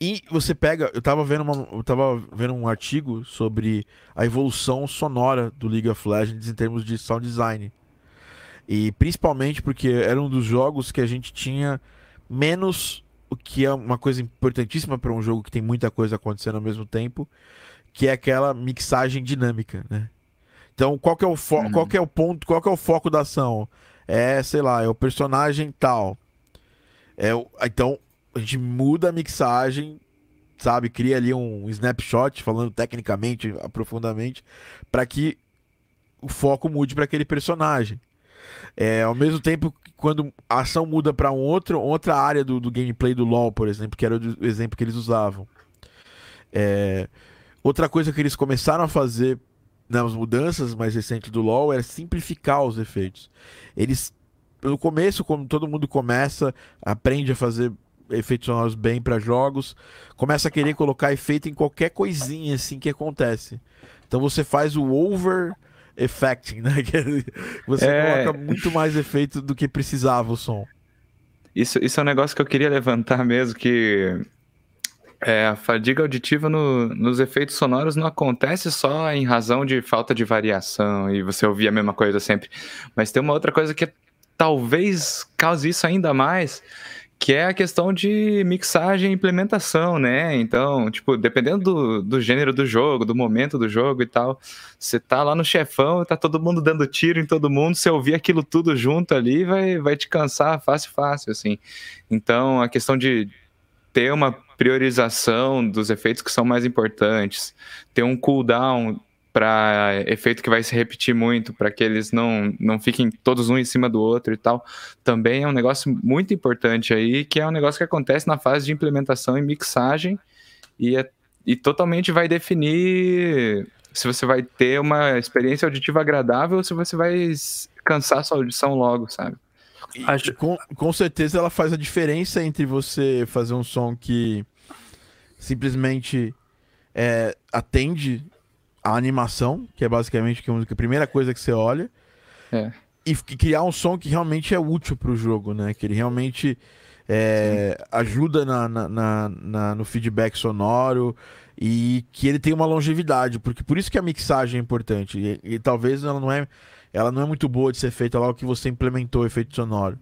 E você pega, eu tava vendo, uma, eu tava vendo um artigo sobre a evolução sonora do League of Legends em termos de sound design. E principalmente porque era um dos jogos que a gente tinha menos o que é uma coisa importantíssima para um jogo que tem muita coisa acontecendo ao mesmo tempo, que é aquela mixagem dinâmica, né? Então, qual que é o fo Uhum. qual que é o ponto, qual que é o foco da ação? É, sei lá, é o personagem tal. É o... então a gente muda a mixagem, sabe, cria ali um snapshot falando tecnicamente, aprofundadamente, para que o foco mude para aquele personagem. É, ao mesmo tempo, que quando a ação muda para um outro, outra área do, do gameplay do LoL, por exemplo, que era o exemplo que eles usavam. É, outra coisa que eles começaram a fazer nas mudanças mais recentes do LoL era simplificar os efeitos. Eles, no começo, como todo mundo começa, aprende a fazer efeitos sonoros bem para jogos, começa a querer colocar efeito em qualquer coisinha assim que acontece. Então você faz o over effecting, né? Você É. coloca muito mais efeito do que precisava o som. Isso, isso é um negócio que eu queria levantar mesmo, que é, a fadiga auditiva no- nos efeitos sonoros não acontece só em razão de falta de variação e você ouvir a mesma coisa sempre. Mas tem uma outra coisa que talvez cause isso ainda mais, que é a questão de mixagem e implementação, né? Então, tipo, dependendo do, do gênero do jogo, do momento do jogo e tal, você tá lá no chefão, tá todo mundo dando tiro em todo mundo, você ouvir aquilo tudo junto ali vai, vai te cansar fácil, fácil, assim. Então, a questão de ter uma priorização dos efeitos que são mais importantes, ter um cooldown para efeito que vai se repetir muito, para que eles não, não fiquem todos um em cima do outro e tal, também é um negócio muito importante aí, que é um negócio que acontece na fase de implementação e mixagem e, é, e totalmente vai definir se você vai ter uma experiência auditiva agradável ou se você vai cansar sua audição logo, sabe? Acho- com, com certeza ela faz a diferença entre você fazer um som que simplesmente é, atende a animação, que é basicamente é a primeira coisa que você olha, É. e criar um som que realmente é útil pro jogo, né? Que ele realmente é, ajuda na, na- na- no feedback sonoro e que ele tem uma longevidade, porque por isso que a mixagem é importante. E, e talvez ela não é, ela não é muito boa de ser feita logo que você implementou o efeito sonoro.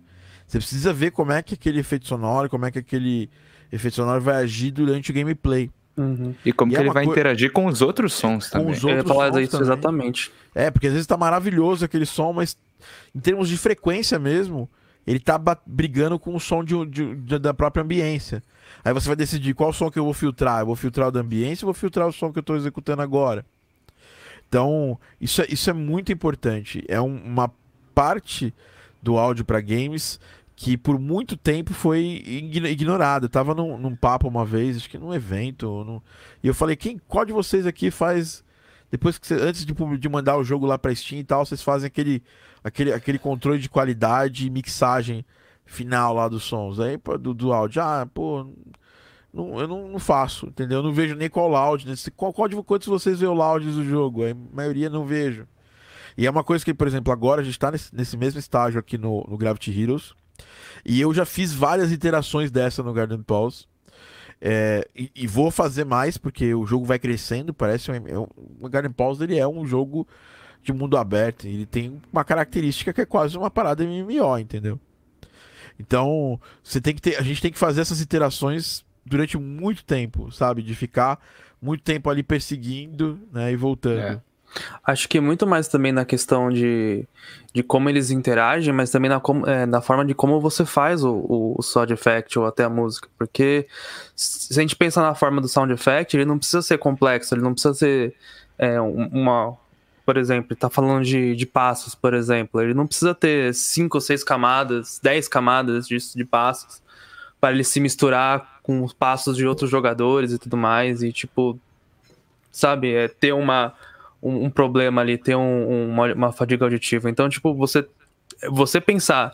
Você precisa ver como é que aquele efeito sonoro, como é que aquele efeito sonoro vai agir durante o gameplay. Uhum. E como E que é ele vai interagir com os outros sons Com também. os Eu ia outros falar sons isso também. exatamente. É, porque às vezes tá maravilhoso aquele som, mas em termos de frequência mesmo, ele tá brigando com o som de, de- de- da própria ambiência. Aí você vai decidir qual som que eu vou filtrar. Eu vou filtrar o da ambiência ou vou filtrar o som que eu tô executando agora? Então, isso é, isso é muito importante. É um- uma parte do áudio para games que por muito tempo foi ign- ignorada. Eu tava num, num papo uma vez, acho que num evento, num- e eu falei, quem, qual de vocês aqui faz depois que antes de, de mandar o jogo lá pra Steam e tal, vocês fazem aquele, aquele, aquele controle de qualidade e mixagem final lá dos sons, aí do, do áudio. Ah, pô, não, eu não, não faço, entendeu? Eu não vejo nem qual loud, né? Qual, qual de quantos vocês vê o loud do jogo? A maioria não vejo. E é uma coisa que, por exemplo, agora a gente tá nesse, nesse mesmo estágio aqui no, no Gravity Heroes. E eu já fiz várias iterações dessa no Garden Pulse. É, e, e vou fazer mais, porque o jogo vai crescendo. Parece um, é um- o Garden Pulse ele é um jogo de mundo aberto. Ele tem uma característica que é quase uma parada MMO, entendeu? Então, você tem que ter, a gente tem que fazer essas iterações durante muito tempo, sabe? De ficar muito tempo ali perseguindo, né, e voltando. É. Acho que muito mais também na questão de, de como eles interagem, mas também na, é, na forma de como você faz o, o, o sound effect ou até a música. Porque se a gente pensa na forma do sound effect, ele não precisa ser complexo, ele não precisa ser é, um- uma. Por exemplo, tá falando de, de passos, por exemplo. Ele não precisa ter cinco ou seis camadas, dez camadas de, de passos para ele se misturar com os passos de outros jogadores e tudo mais. E, tipo, sabe, é ter uma um, um problema ali, ter um- um- uma, uma fadiga auditiva. Então, tipo, você, você pensar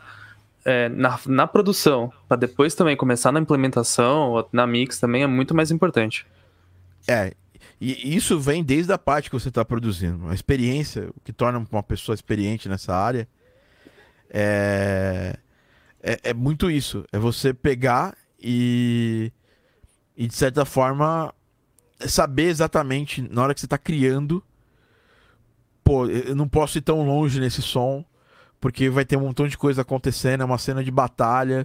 é, na, na produção, para depois também começar na implementação, na mix também é muito mais importante. É, e isso vem desde a parte que você está produzindo. A experiência, o que torna uma pessoa experiente nessa área, é, é, é muito isso. É você pegar e, e, de certa forma, saber exatamente na hora que você está criando. Pô, eu não posso ir tão longe nesse som, porque vai ter um montão de coisa acontecendo, é uma cena de batalha.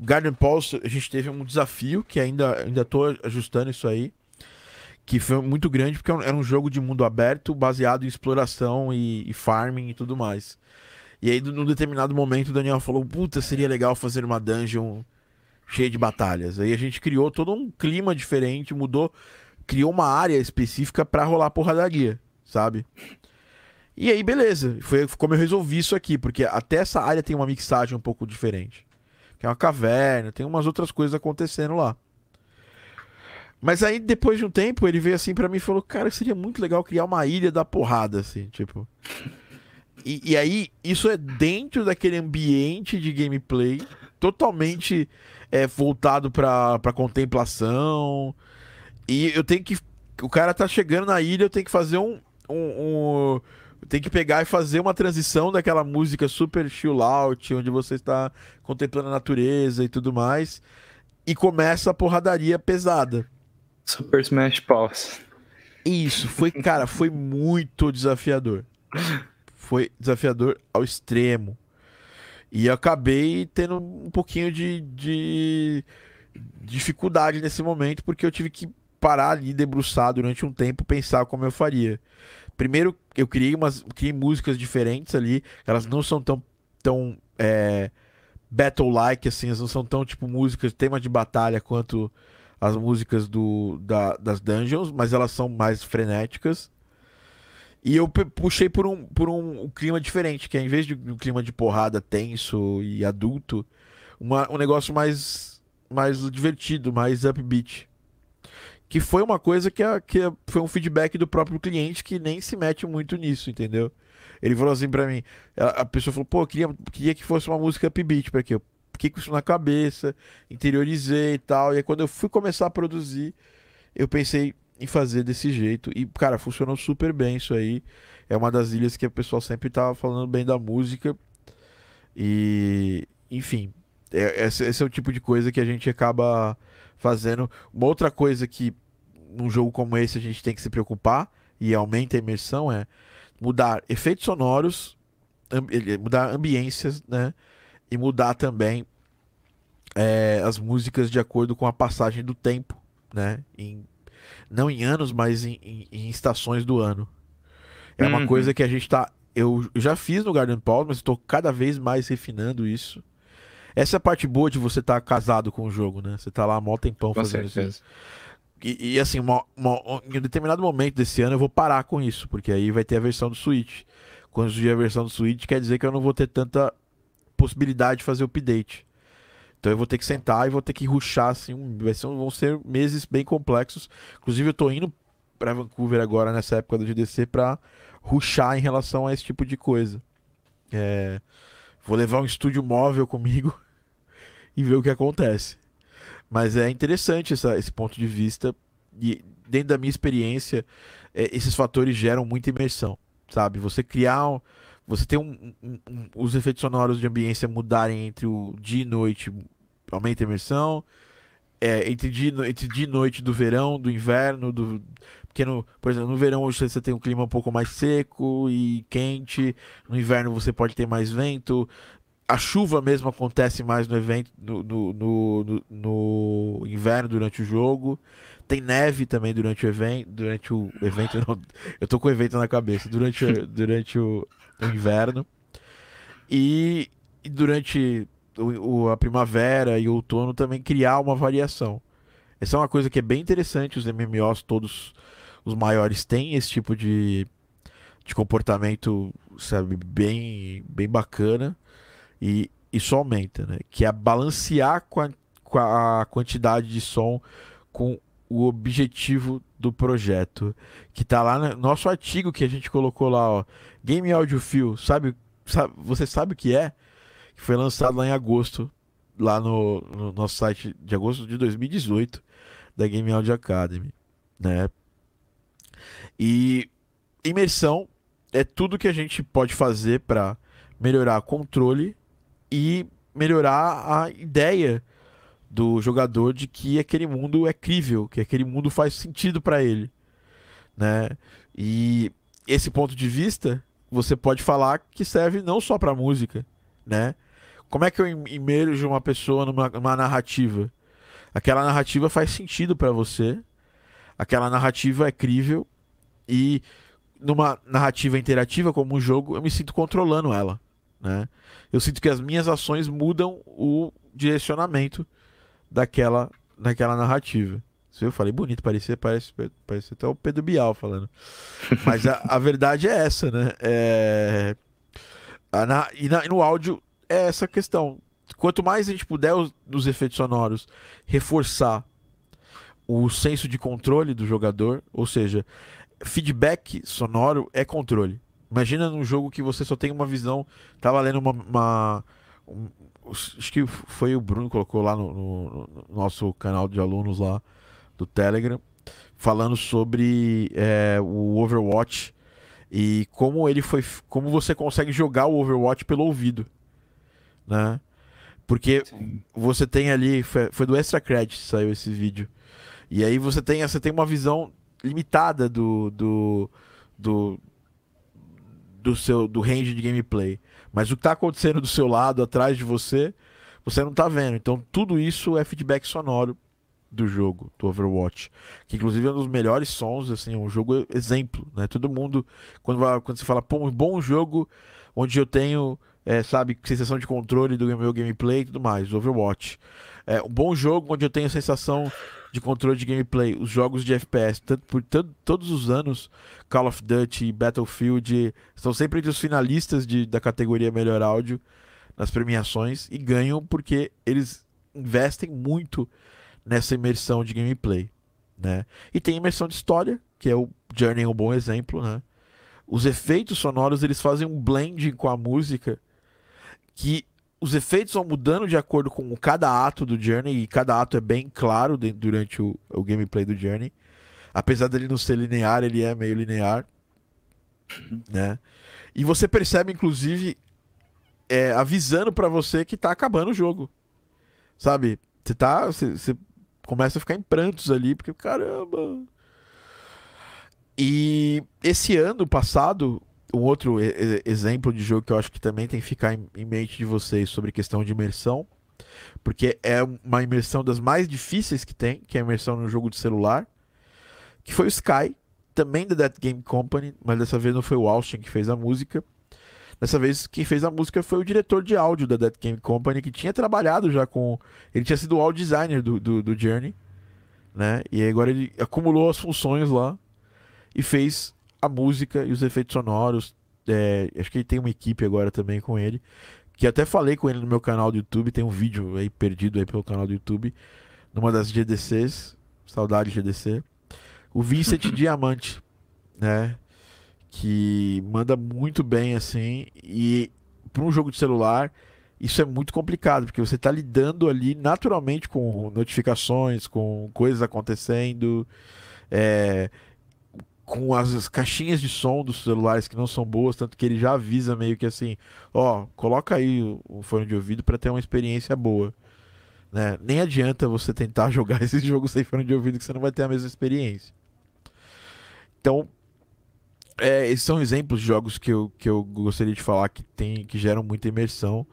Garden Pulse, a gente teve um desafio que ainda, ainda tô ajustando isso aí que foi muito grande porque era um jogo de mundo aberto baseado em exploração e, e farming e tudo mais. E aí, num determinado momento, o Daniel falou: Puta, seria legal fazer uma dungeon cheia de batalhas. Aí a gente criou todo um clima diferente, mudou, criou uma área específica para rolar porradaria, sabe? E aí, beleza. Foi como eu resolvi isso aqui, porque até essa área tem uma mixagem um pouco diferente. Que é uma caverna, tem umas outras coisas acontecendo lá. Mas aí, depois de um tempo, ele veio assim para mim e falou: Cara, seria muito legal criar uma ilha da porrada, assim, tipo. E, e, aí, isso é dentro daquele ambiente de gameplay, totalmente é, voltado pra, pra contemplação. E eu tenho que. O cara tá chegando na ilha, eu tenho que fazer um. um, um tem que pegar e fazer uma transição daquela música super chill out, onde você está contemplando a natureza e tudo mais. E começa a porradaria pesada. Super Smash Bros. Isso, foi, cara, foi muito desafiador. Foi desafiador ao extremo. E acabei tendo um pouquinho de, de dificuldade nesse momento, porque eu tive que parar ali, debruçar durante um tempo, pensar como eu faria. Primeiro, eu criei umas criei músicas diferentes ali, elas não são tão, tão é, battle-like, assim, elas não são tão tipo músicas, tema de batalha quanto as músicas do, da, das dungeons, mas elas são mais frenéticas. E eu puxei por um, por um, um, clima diferente, que é em vez de um clima de porrada tenso e adulto, uma, um negócio mais, mais divertido, mais upbeat. Que foi uma coisa que, a, que a, foi um feedback do próprio cliente que nem se mete muito nisso, entendeu? Ele falou assim pra mim, a, a pessoa falou, pô, queria, queria que fosse uma música upbeat, pra quê? Eu, fiquei com isso na cabeça, interiorizei e tal. E aí, quando eu fui começar a produzir, eu pensei em fazer desse jeito. E, cara, funcionou super bem isso aí. É uma das ilhas que o pessoal sempre tava falando bem da música. E, enfim, é, esse, esse é o tipo de coisa que a gente acaba fazendo. Uma outra coisa que num jogo como esse a gente tem que se preocupar e aumenta a imersão é mudar efeitos sonoros, mudar ambiências, né? E mudar também é, as músicas de acordo com a passagem do tempo, né? Em, não em anos, mas em, em, em estações do ano. É uma uhum. coisa que a gente tá. Eu, já fiz no Garden Paul, mas estou cada vez mais refinando isso. Essa é a parte boa de você estar tá casado com o jogo, né? Você tá lá há mó tempão com fazendo certeza. isso. E, e assim, uma, uma, em um determinado momento desse ano eu vou parar com isso, porque aí vai ter a versão do Switch. Quando surgir a versão do Switch, quer dizer que eu não vou ter tanta possibilidade de fazer update. Então eu vou ter que sentar e vou ter que ruxar, assim, vai ser, vão ser meses bem complexos. Inclusive eu tô indo para Vancouver agora, nessa época do GDC, para ruxar em relação a esse tipo de coisa. É, vou levar um estúdio móvel comigo e ver o que acontece. Mas é interessante essa, esse ponto de vista. E dentro da minha experiência, é, esses fatores geram muita imersão, sabe? Você criar um, você tem um, um, os efeitos sonoros de ambiência mudarem entre o dia e noite, aumenta a imersão. É, entre, dia, entre dia e noite do verão, do inverno, do. Porque, no, por exemplo, no verão hoje você tem um clima um pouco mais seco e quente. No inverno você pode ter mais vento. A chuva mesmo acontece mais no evento, no, no, no, no inverno, durante o jogo. Tem neve também durante o evento. Durante o evento, não, eu tô com o evento na cabeça. Durante, durante o, no inverno. E, e durante o, o, a primavera e o outono também criar uma variação. Essa é uma coisa que é bem interessante, os MMOs todos os maiores têm esse tipo de, de comportamento, sabe, bem, bem bacana e isso aumenta, né? Que é balancear com a, com a quantidade de som com o objetivo do projeto, que tá lá no nosso artigo que a gente colocou lá, ó, Game Audio Feel, sabe, sabe você sabe o que é? que foi lançado lá em agosto, lá no, no nosso site de agosto de 2018, da Game Audio Academy, né? E imersão é tudo que a gente pode fazer para melhorar controle e melhorar a ideia do jogador de que aquele mundo é crível, que aquele mundo faz sentido para ele, né? E esse ponto de vista você pode falar que serve não só para música, né? Como é que eu imerjo uma pessoa numa, numa narrativa? Aquela narrativa faz sentido para você, aquela narrativa é crível e numa narrativa interativa como um jogo eu me sinto controlando ela, né? Eu sinto que as minhas ações mudam o direcionamento daquela, daquela narrativa. Se eu falei bonito, parecia, parece, parece até o Pedro Bial falando. Mas a, a verdade é essa, né? É... Na, e, na, e, no áudio é essa questão. Quanto mais a gente puder, os, nos efeitos sonoros, reforçar o senso de controle do jogador, ou seja, feedback sonoro é controle. Imagina num jogo que você só tem uma visão. Tava lendo uma, uma acho que foi o Bruno que colocou lá no, no, no, nosso canal de alunos lá do Telegram, falando sobre é, o Overwatch e como ele foi, como você consegue jogar o Overwatch pelo ouvido, né? Porque Sim. você tem ali, foi, foi do Extra Credit saiu esse vídeo. E aí você tem, você tem uma visão limitada do, do, do, do seu do range de gameplay. Mas o que está acontecendo do seu lado, atrás de você, você não está vendo. Então tudo isso é feedback sonoro do jogo, do Overwatch. Que inclusive é um dos melhores sons, assim, um jogo exemplo, né? Todo mundo, quando, quando você fala, pô, um bom jogo onde eu tenho, é, sabe, sensação de controle do meu gameplay e tudo mais, Overwatch. É, um bom jogo onde eu tenho sensação de controle de gameplay, os jogos de FPS, tanto por tanto, todos os anos, Call of Duty e Battlefield estão sempre entre os finalistas de, da categoria Melhor Áudio nas premiações e ganham porque eles investem muito nessa imersão de gameplay, né? E tem imersão de história, que é o Journey é um bom exemplo, né? Os efeitos sonoros, eles fazem um blending com a música que os efeitos vão mudando de acordo com cada ato do Journey, e cada ato é bem claro durante o, o, gameplay do Journey. Apesar dele não ser linear, ele é meio linear. Né? E você percebe, inclusive, é, avisando para você que tá acabando o jogo. Sabe? Você tá. Você começa a ficar em prantos ali, porque caramba. E esse ano passado, um outro exemplo de jogo que eu acho que também tem que ficar em, mente de vocês sobre questão de imersão, porque é uma imersão das mais difíceis que tem, que é a imersão no jogo de celular, que foi o Sky, também da Dead Game Company, mas dessa vez não foi o Austin que fez a música. Dessa vez quem fez a música foi o diretor de áudio da Dead Game Company, que tinha trabalhado já com. Ele tinha sido o audio designer do, do, do Journey, né? E agora ele acumulou as funções lá e fez a música e os efeitos sonoros. É, acho que ele tem uma equipe agora também com ele. Que até falei com ele no meu canal do YouTube. Tem um vídeo aí perdido aí pelo canal do YouTube. Numa das GDCs. Saudade GDC. O Vincent Diamante, né? Que manda muito bem assim. E para um jogo de celular, isso é muito complicado, porque você está lidando ali naturalmente com notificações, com coisas acontecendo. É, com as caixinhas de som dos celulares que não são boas, tanto que ele já avisa meio que assim, ó, coloca aí o fone de ouvido para ter uma experiência boa. Né? Nem adianta você tentar jogar esse jogo sem fone de ouvido que você não vai ter a mesma experiência. Então, é, esses são exemplos de jogos que eu, que eu gostaria de falar que, tem, que geram muita imersão.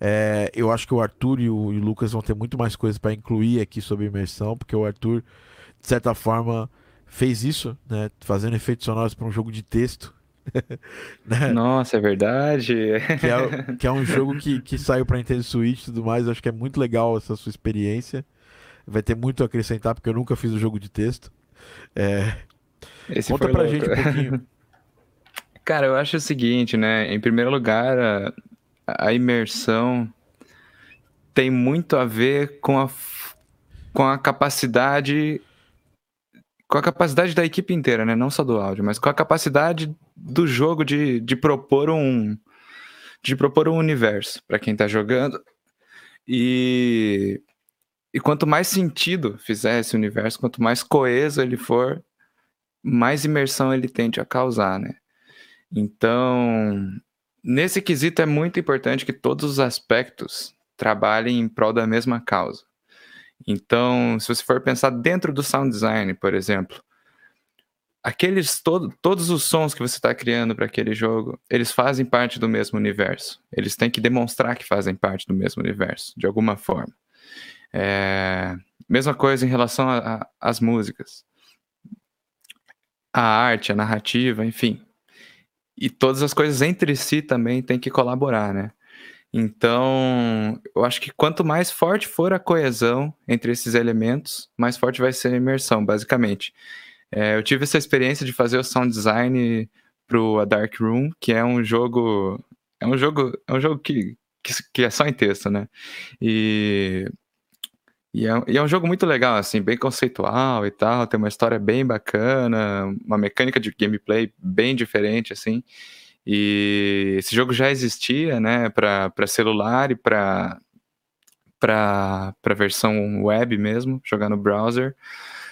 É, eu acho que o Arthur e o, e o Lucas vão ter muito mais coisas para incluir aqui sobre imersão, porque o Arthur, de certa forma, fez isso, né? Fazendo efeitos sonoros para um jogo de texto. né? Nossa, é verdade. que, é, que é um jogo que, que saiu para Nintendo Switch e tudo mais. Eu acho que é muito legal essa sua experiência. Vai ter muito a acrescentar, porque eu nunca fiz o um jogo de texto. É... Esse Conta pra louco. gente um pouquinho. Cara, eu acho o seguinte, né? Em primeiro lugar, a, a imersão tem muito a ver com a, com a capacidade com a capacidade da equipe inteira, né? Não só do áudio, mas com a capacidade do jogo de, de propor um. de propor um universo para quem está jogando. E, e quanto mais sentido fizer esse universo, quanto mais coeso ele for, mais imersão ele tende a causar, né? Então, nesse quesito é muito importante que todos os aspectos trabalhem em prol da mesma causa. Então, se você for pensar dentro do sound design, por exemplo, aqueles todo, todos os sons que você está criando para aquele jogo, eles fazem parte do mesmo universo. Eles têm que demonstrar que fazem parte do mesmo universo, de alguma forma. É... Mesma coisa em relação às músicas, a arte, a narrativa, enfim. E todas as coisas entre si também têm que colaborar, né? Então, eu acho que quanto mais forte for a coesão entre esses elementos, mais forte vai ser a imersão, basicamente. É, eu tive essa experiência de fazer o sound design pro A Dark Room, que é um jogo. É um jogo. É um jogo que, que, que é só em texto, né? E. E é, e é, um jogo muito legal, assim, bem conceitual e tal, tem uma história bem bacana, uma mecânica de gameplay bem diferente, assim. E esse jogo já existia, né, para celular e para para versão web mesmo, jogar no browser.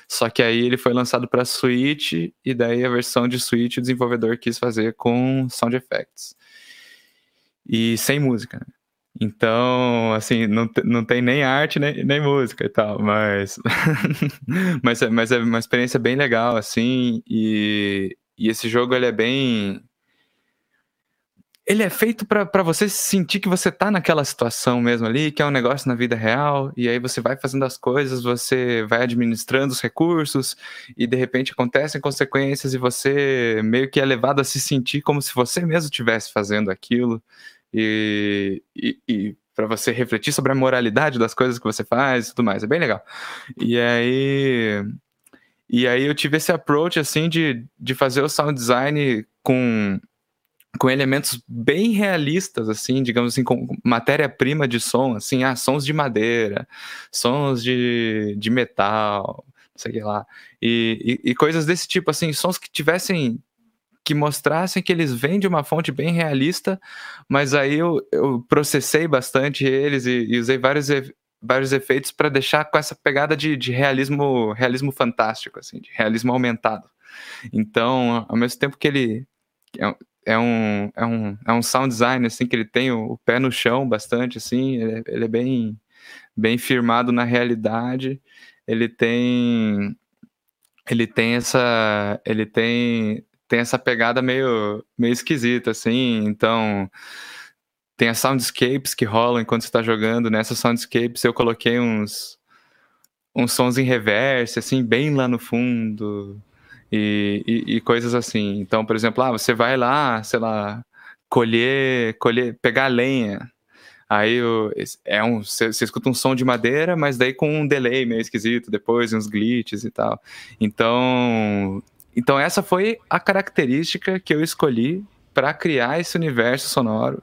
Só que aí ele foi lançado para Switch e daí a versão de Switch o desenvolvedor quis fazer com sound effects. E sem música, né? Então, assim, não, não tem nem arte nem, nem música e tal, mas, mas, é, mas é uma experiência bem legal, assim, e, e esse jogo ele é bem ele é feito para você sentir que você tá naquela situação mesmo ali, que é um negócio na vida real, e aí você vai fazendo as coisas, você vai administrando os recursos, e de repente acontecem consequências, e você meio que é levado a se sentir como se você mesmo estivesse fazendo aquilo, e, e, e para você refletir sobre a moralidade das coisas que você faz e tudo mais. É bem legal. E aí. E aí eu tive esse approach assim de, de fazer o sound design com com elementos bem realistas, assim, digamos assim, com matéria-prima de som, assim, ah, sons de madeira, sons de, de metal, sei lá, e, e, e, coisas desse tipo, assim, sons que tivessem, que mostrassem que eles vêm de uma fonte bem realista, mas aí eu, eu processei bastante eles e, e usei vários, vários efeitos para deixar com essa pegada de, de realismo, realismo fantástico, assim, de realismo aumentado. Então, ao mesmo tempo que ele é um, é um, é um sound design, assim, que ele tem o, o pé no chão bastante, assim, ele é, ele é, bem, bem firmado na realidade, ele tem, ele tem essa, ele tem, tem essa pegada meio, meio esquisita, assim, então tem as soundscapes que rolam enquanto você está jogando, nessas soundscapes eu coloquei uns, uns sons em reverse, assim, bem lá no fundo, e, e, e, coisas assim. Então, por exemplo, ah, você vai lá, sei lá, colher, colher, pegar lenha. Aí é um, você, você escuta um som de madeira, mas daí com um delay meio esquisito depois, uns glitches e tal. Então, então essa foi a característica que eu escolhi para criar esse universo sonoro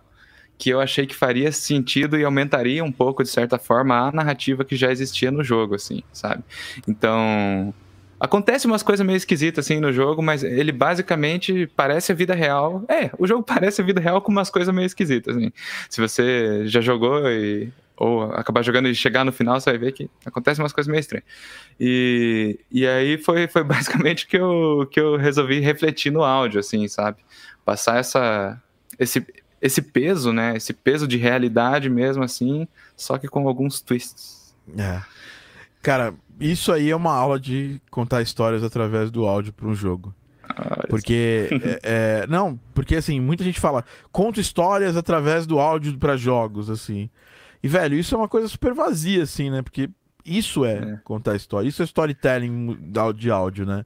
que eu achei que faria sentido e aumentaria um pouco de certa forma a narrativa que já existia no jogo, assim, sabe? Então, Acontece umas coisas meio esquisitas assim no jogo, mas ele basicamente parece a vida real. É, o jogo parece a vida real com umas coisas meio esquisitas, assim. Se você já jogou e ou acabar jogando e chegar no final, você vai ver que acontecem umas coisas meio estranhas. E, e aí foi, foi basicamente que eu, que eu resolvi refletir no áudio, assim, sabe? Passar essa, esse, esse peso, né? Esse peso de realidade mesmo, assim, só que com alguns twists. É. Cara, isso aí é uma aula de contar histórias através do áudio para um jogo. Ah, porque. é, é, não, porque assim, muita gente fala, conta histórias através do áudio para jogos, assim. E, velho, isso é uma coisa super vazia, assim, né? Porque isso é, é. contar história. Isso é storytelling de áudio, né?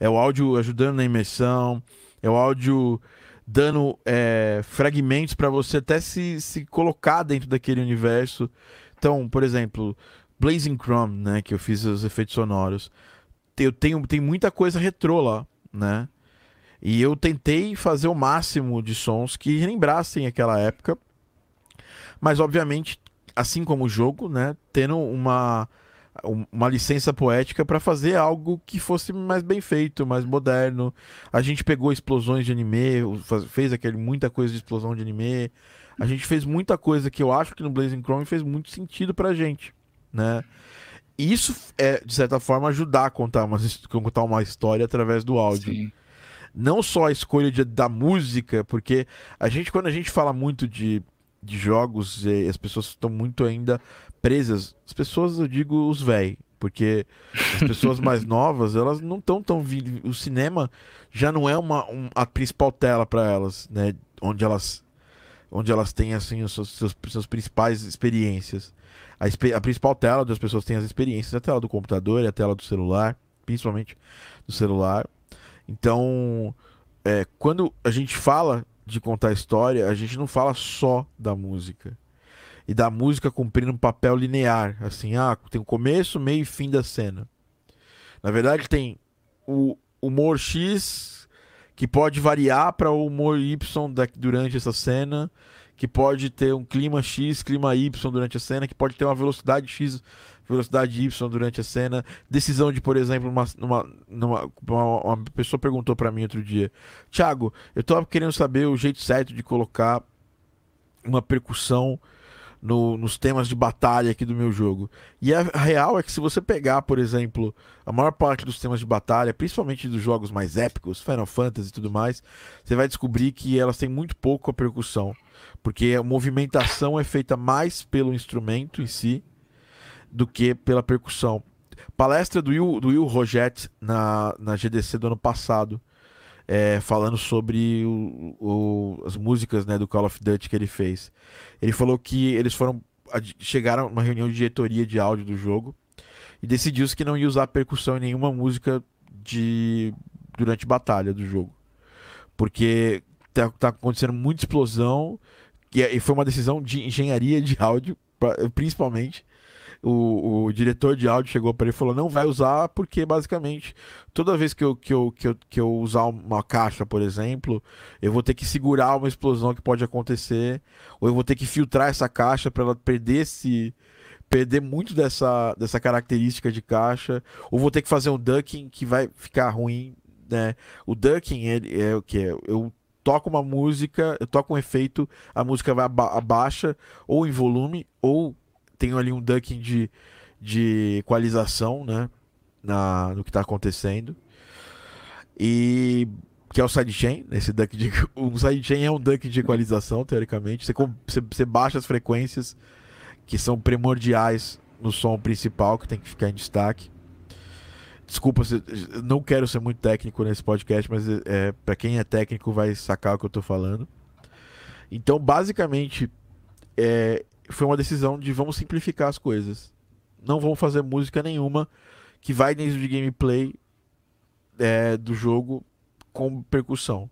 É o áudio ajudando na imersão, é o áudio dando é, fragmentos para você até se, se colocar dentro daquele universo. Então, por exemplo, Blazing Chrome, né, que eu fiz os efeitos sonoros. Eu tenho tem muita coisa retrô lá, né? E eu tentei fazer o máximo de sons que lembrassem aquela época. Mas obviamente, assim como o jogo, né, tendo uma uma licença poética para fazer algo que fosse mais bem feito, mais moderno. A gente pegou explosões de anime, fez aquele muita coisa de explosão de anime. a gente fez muita coisa que eu acho que no Blazing Chrome fez muito sentido pra gente, né? E isso é, de certa forma, ajudar a contar uma, contar uma história através do áudio. Sim. Não só a escolha de- da música, porque a gente, quando a gente fala muito de, de jogos, as pessoas estão muito ainda presas. As pessoas, eu digo os véi, porque as pessoas mais novas, elas não estão tão. vi- O cinema já não é uma, um- a principal tela para elas, né? Onde elas, onde elas têm assim os seus, seus, seus principais experiências. A, a principal tela das pessoas têm as experiências, é a tela do computador e a tela do celular, principalmente do celular. Então, é, quando a gente fala de contar história, a gente não fala só da música. E da música cumprindo um papel linear, assim, ah, tem o começo, meio e fim da cena. Na verdade, tem o humor X que pode variar para o humor Y da- durante essa cena, que pode ter um clima X, clima Y durante a cena, que pode ter uma velocidade X, velocidade Y durante a cena. Decisão de, por exemplo, uma, numa- uma, uma pessoa perguntou para mim outro dia, Thiago, eu tô querendo saber o jeito certo de colocar uma percussão no- nos temas de batalha aqui do meu jogo. E a real é que se você pegar, por exemplo, a maior parte dos temas de batalha, principalmente dos jogos mais épicos, Final Fantasy e tudo mais, você vai descobrir que elas têm muito pouco a percussão. Porque a movimentação é feita mais pelo instrumento em si do que pela percussão. Palestra do Will, do Will Roget na, na GDC do ano passado, é, falando sobre o- o- as músicas né, do Call of Duty que ele fez. Ele falou que eles foram chegaram numa reunião de diretoria de áudio do jogo e decidiu-se que não ia usar percussão em nenhuma música de durante batalha do jogo. Porque tá, tá acontecendo muita explosão e, é- e foi uma decisão de engenharia de áudio, pra- principalmente. O, o diretor de áudio chegou para ele e falou: não vai usar, porque basicamente toda vez que eu, que, eu, que, eu, que eu usar uma caixa, por exemplo, eu vou ter que segurar uma explosão que pode acontecer, ou eu vou ter que filtrar essa caixa para ela perder esse. Perder muito dessa, dessa característica de caixa, ou vou ter que fazer um ducking que vai ficar ruim, né? O ducking ele é o que? Eu toco uma música, eu toco um efeito, a música vai aba abaixa, ou em volume, ou tenho ali um ducking de, de equalização, né? Na, no que está acontecendo. E que é o sidechain, esse duck de um sidechain é um duck de equalização, teoricamente. Você, você, você baixa as frequências que são primordiais no som principal, que tem que ficar em destaque. Desculpa, não quero ser muito técnico nesse podcast, mas é, para quem é técnico vai sacar o que eu tô falando. Então, basicamente, é, foi uma decisão de vamos simplificar as coisas. Não vamos fazer música nenhuma que vai dentro de gameplay é, do jogo com percussão.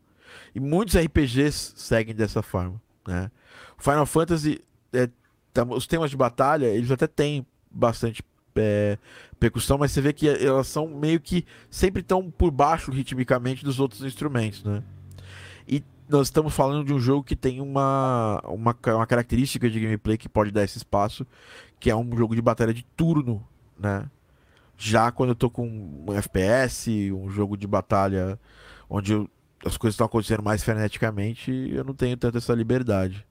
E muitos RPGs seguem dessa forma. Né? Final Fantasy, é, tá- os temas de batalha, eles até têm bastante é, percussão, mas você vê que elas são meio que sempre estão por baixo ritmicamente dos outros instrumentos, né? E nós estamos falando de um jogo que tem uma, uma, uma característica de gameplay que pode dar esse espaço, que é um jogo de batalha de turno, né? Já quando eu tô com um FPS, um jogo de batalha onde eu- as coisas estão acontecendo mais freneticamente, eu não tenho tanta essa liberdade.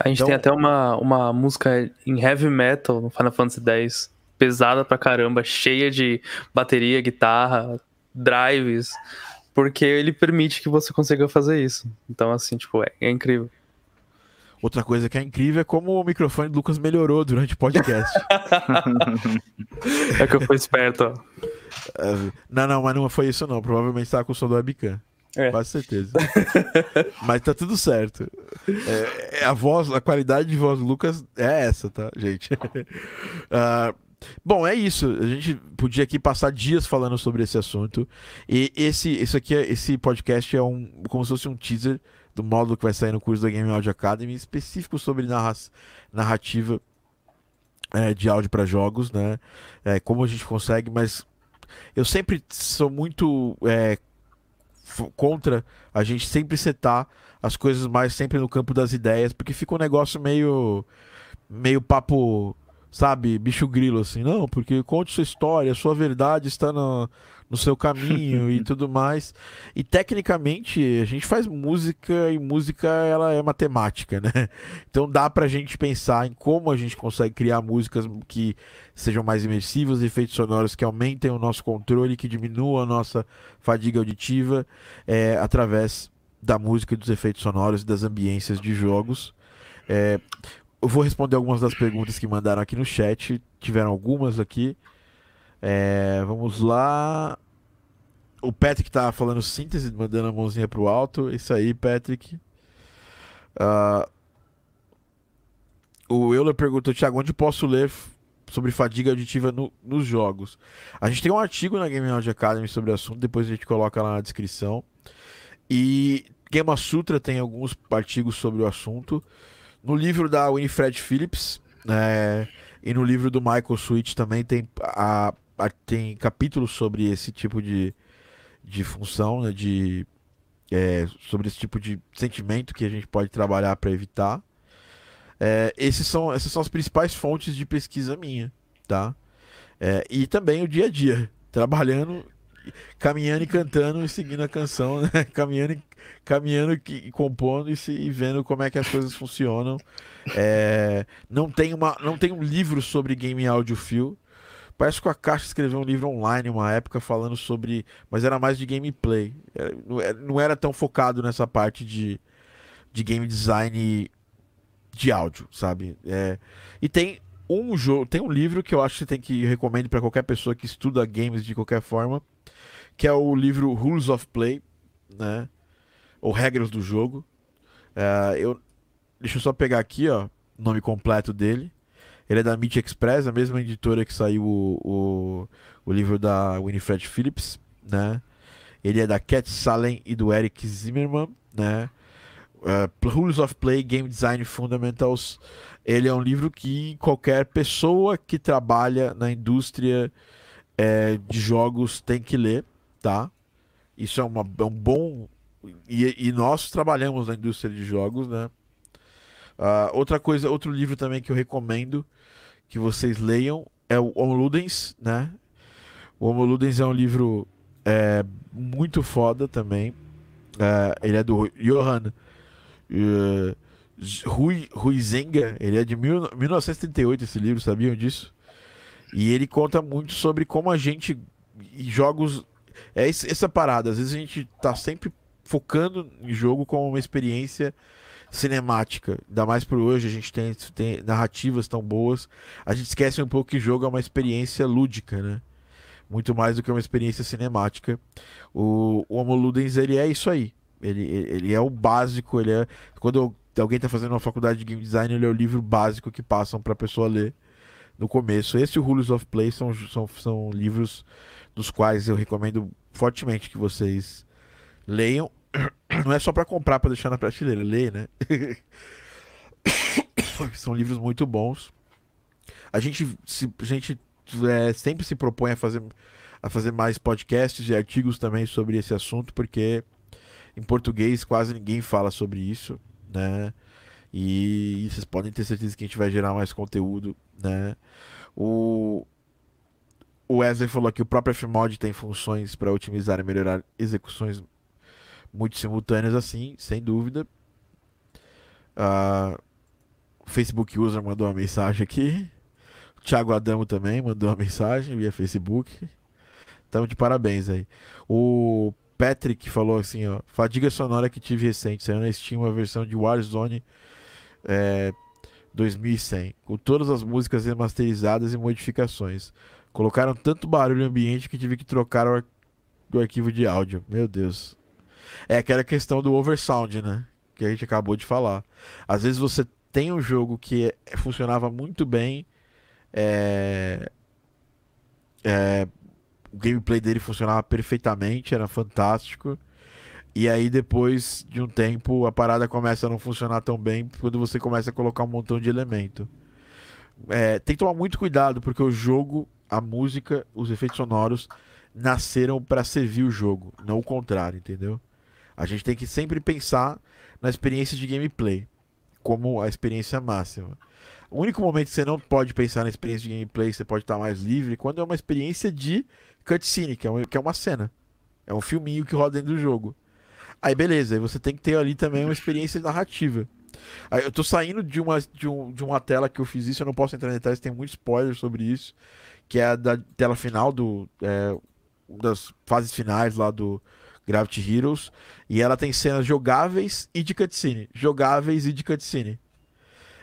A gente Então- tem até uma, uma música em heavy metal no Final Fantasy X, pesada pra caramba, cheia de bateria, guitarra, drives, porque ele permite que você consiga fazer isso. Então, assim, tipo, é, é incrível. Outra coisa que é incrível é como o microfone do Lucas melhorou durante o podcast. É que eu fui esperto, ó. É, não, não, mas não foi isso não. Provavelmente estava com o som do webcam. É. Quase certeza. mas tá tudo certo. É, é a voz, a qualidade de voz do Lucas é essa, tá, gente? Ah, bom, é isso. A gente podia aqui passar dias falando sobre esse assunto. E esse, isso aqui, é- esse podcast é um como se fosse um teaser do módulo que vai sair no curso da Game Audio Academy, específico sobre narra narrativa é, de áudio para jogos, né? É, como a gente consegue, mas eu sempre sou muito é, contra a gente sempre setar as coisas mais sempre no campo das ideias, porque fica um negócio meio meio papo sabe, bicho grilo, assim, não, porque conte sua história, sua verdade está no, no seu caminho e tudo mais. E tecnicamente, a gente faz música e música ela é matemática, né? Então dá pra gente pensar em como a gente consegue criar músicas que sejam mais imersivas, efeitos sonoros que aumentem o nosso controle, que diminuam a nossa fadiga auditiva, é, através da música e dos efeitos sonoros e das ambiências de jogos. É, eu vou responder algumas das perguntas que mandaram aqui no chat. Tiveram algumas aqui. É, vamos lá. O Patrick tá falando síntese, mandando a mãozinha pro alto. Isso aí, Patrick. Uh, o Euler perguntou, Thiago, onde posso ler sobre fadiga auditiva no, nos jogos? A gente tem um artigo na Game Audio Academy sobre o assunto, depois a gente coloca lá na descrição. E Game Sutra tem alguns artigos sobre o assunto. No livro da Winifred Phillips é, e no livro do Michael Switch também tem, a, a, tem capítulos sobre esse tipo de, de função, né, de, é, sobre esse tipo de sentimento que a gente pode trabalhar para evitar. É, esses são, essas são as principais fontes de pesquisa minha, tá? É, e também o dia a dia, trabalhando, caminhando e cantando e seguindo a canção, né? caminhando e caminhando e compondo e, se, e vendo como é que as coisas funcionam. É, não, tem uma, não tem um livro sobre game audiofil. Parece que a Caixa escreveu um livro online uma época falando sobre. Mas era mais de gameplay. Não era tão focado nessa parte de, de game design de áudio, sabe? É, e tem um jogo, tem um livro que eu acho que tem que recomendo para qualquer pessoa que estuda games de qualquer forma, que é o livro Rules of Play, né? ou regras do jogo. Uh, eu, deixa eu só pegar aqui, ó, o nome completo dele. Ele é da Meet Express, a mesma editora que saiu o, o, o livro da Winifred Phillips, né? Ele é da Cat Salen e do Eric Zimmerman, né? Uh, Rules of Play, Game Design Fundamentals. Ele é um livro que qualquer pessoa que trabalha na indústria é, de jogos tem que ler, tá? Isso é, uma, é um bom e, e, nós trabalhamos na indústria de jogos, né? Uh, outra coisa, outro livro também que eu recomendo que vocês leiam é o Homo Ludens, né? O Homo Ludens é um livro é, muito foda também. Uh, ele é do Johann uh, Rui, Ruizenga, ele é de mil, 1938 esse livro, sabiam disso? E ele conta muito sobre como a gente jogos é essa parada, às vezes a gente tá sempre focando em jogo como uma experiência cinemática. Ainda mais por hoje, a gente tem, tem narrativas tão boas. A gente esquece um pouco que jogo é uma experiência lúdica, né? Muito mais do que uma experiência cinemática. O, o Homo Ludens, ele é isso aí. Ele, ele é o básico, ele é... Quando alguém está fazendo uma faculdade de game design, ele é o livro básico que passam para a pessoa ler no começo. Esse e o Rules of Play são, são, são livros dos quais eu recomendo fortemente que vocês leiam. Não é só para comprar para deixar na prateleira, lê, né? São livros muito bons. A gente, se, a gente é, sempre se propõe a fazer, a fazer mais podcasts e artigos também sobre esse assunto, porque em português quase ninguém fala sobre isso, né? E, e vocês podem ter certeza que a gente vai gerar mais conteúdo, né? O, o Wesley falou que o próprio Fmod tem funções para otimizar e melhorar execuções muito simultâneas assim, sem dúvida. Uh, Facebook User mandou uma mensagem aqui. O Thiago Adamo também mandou uma mensagem via Facebook. Então, de parabéns aí. O Patrick falou assim, ó. Fadiga sonora que tive recente. Saiu na Steam uma versão de Warzone é, 2100. Com todas as músicas remasterizadas e modificações. Colocaram tanto barulho ambiente que tive que trocar o, ar o arquivo de áudio. Meu Deus. É aquela questão do oversound, né? Que a gente acabou de falar. Às vezes você tem um jogo que é, funcionava muito bem, é, é, o gameplay dele funcionava perfeitamente, era fantástico. E aí, depois de um tempo, a parada começa a não funcionar tão bem quando você começa a colocar um montão de elemento. É, tem que tomar muito cuidado, porque o jogo, a música, os efeitos sonoros nasceram para servir o jogo, não o contrário, entendeu? A gente tem que sempre pensar na experiência de gameplay. como a experiência máxima. O único momento que você não pode pensar na experiência de gameplay, você pode estar mais livre, quando é uma experiência de cutscene, que é, uma, que é uma cena. É um filminho que roda dentro do jogo. Aí beleza, aí você tem que ter ali também uma experiência narrativa. Aí eu tô saindo de uma, de, um, de uma tela que eu fiz isso, eu não posso entrar em detalhes, tem muito spoiler sobre isso, que é a da tela final do. É, das fases finais lá do Gravity Heroes. E ela tem cenas jogáveis e de cutscene. Jogáveis e de cutscene.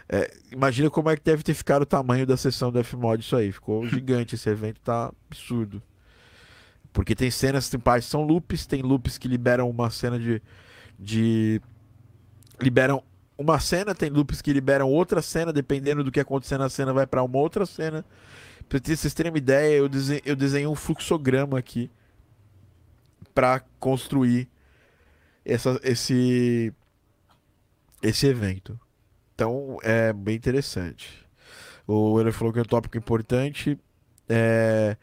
É, imagina como é que deve ter ficado o tamanho da sessão do Fmod isso aí. Ficou gigante, esse evento tá absurdo. Porque tem cenas, tem partes são loops, tem loops que liberam uma cena de. de liberam uma cena, tem loops que liberam outra cena, dependendo do que acontecer na cena, vai para uma outra cena. Pra vocês terem uma ideia, eu desenhei, eu desenhei um fluxograma aqui para construir essa, esse, esse evento. Então é bem interessante. O Euler falou que é um tópico importante. É,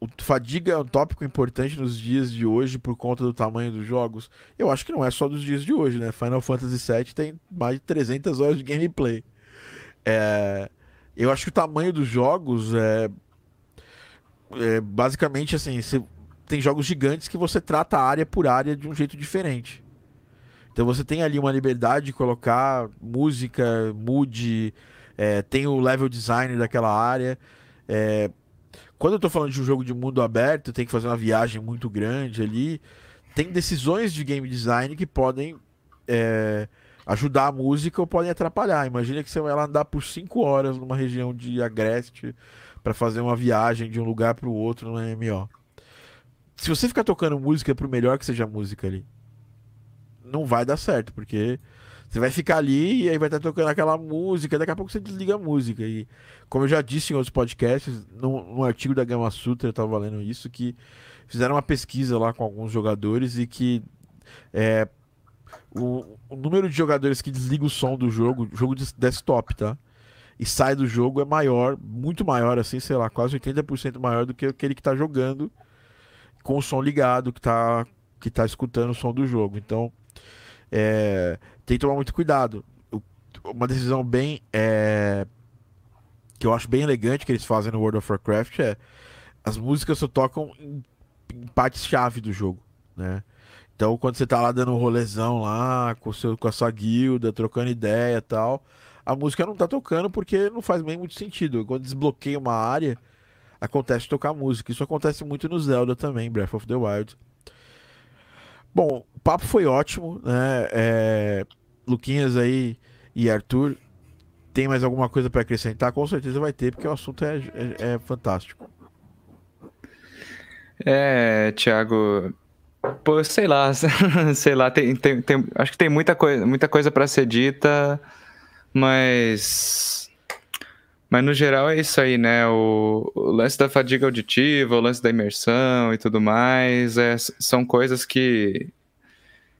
o fadiga é um tópico importante nos dias de hoje por conta do tamanho dos jogos. Eu acho que não é só dos dias de hoje, né? Final Fantasy VII tem mais de 300 horas de gameplay. É, eu acho que o tamanho dos jogos é, é basicamente assim, você, tem jogos gigantes que você trata área por área de um jeito diferente. Então você tem ali uma liberdade de colocar música, mood, é, tem o level design daquela área. É, quando eu tô falando de um jogo de mundo aberto, tem que fazer uma viagem muito grande ali. Tem decisões de game design que podem é, ajudar a música ou podem atrapalhar. Imagina que você vai lá andar por 5 horas numa região de Agreste para fazer uma viagem de um lugar para o outro no MMO. Se você ficar tocando música, por melhor que seja música ali, não vai dar certo, porque você vai ficar ali e aí vai estar tocando aquela música, daqui a pouco você desliga a música. E como eu já disse em outros podcasts, num, num artigo da Gama Sutra, eu estava lendo isso, que fizeram uma pesquisa lá com alguns jogadores e que é, o, o, número de jogadores que desliga o som do jogo, jogo de desktop, tá? E sai do jogo é maior, muito maior, assim, sei lá, quase 80% maior do que aquele que tá jogando com o som ligado, que tá, que tá escutando o som do jogo. Então, é, tem que tomar muito cuidado. Uma decisão bem. É, que eu acho bem elegante que eles fazem no World of Warcraft é as músicas só tocam em, em partes-chave do jogo, né? Então, quando você tá lá dando um rolezão lá, com, seu, com a sua guilda, trocando ideia e tal, a música não tá tocando porque não faz bem muito sentido. Quando desbloqueia uma área, acontece tocar música. Isso acontece muito no Zelda também, Breath of the Wild. Bom, o papo foi ótimo, né? É... Luquinhas aí e Arthur, tem mais alguma coisa para acrescentar? Com certeza vai ter, porque o assunto é, é, é fantástico. É, Thiago, Pô, sei lá, sei lá, tem, tem, tem, acho que tem muita coisa, muita coisa para ser dita, mas mas no geral é isso aí, né? O, o, lance da fadiga auditiva, o lance da imersão e tudo mais, é, são coisas que,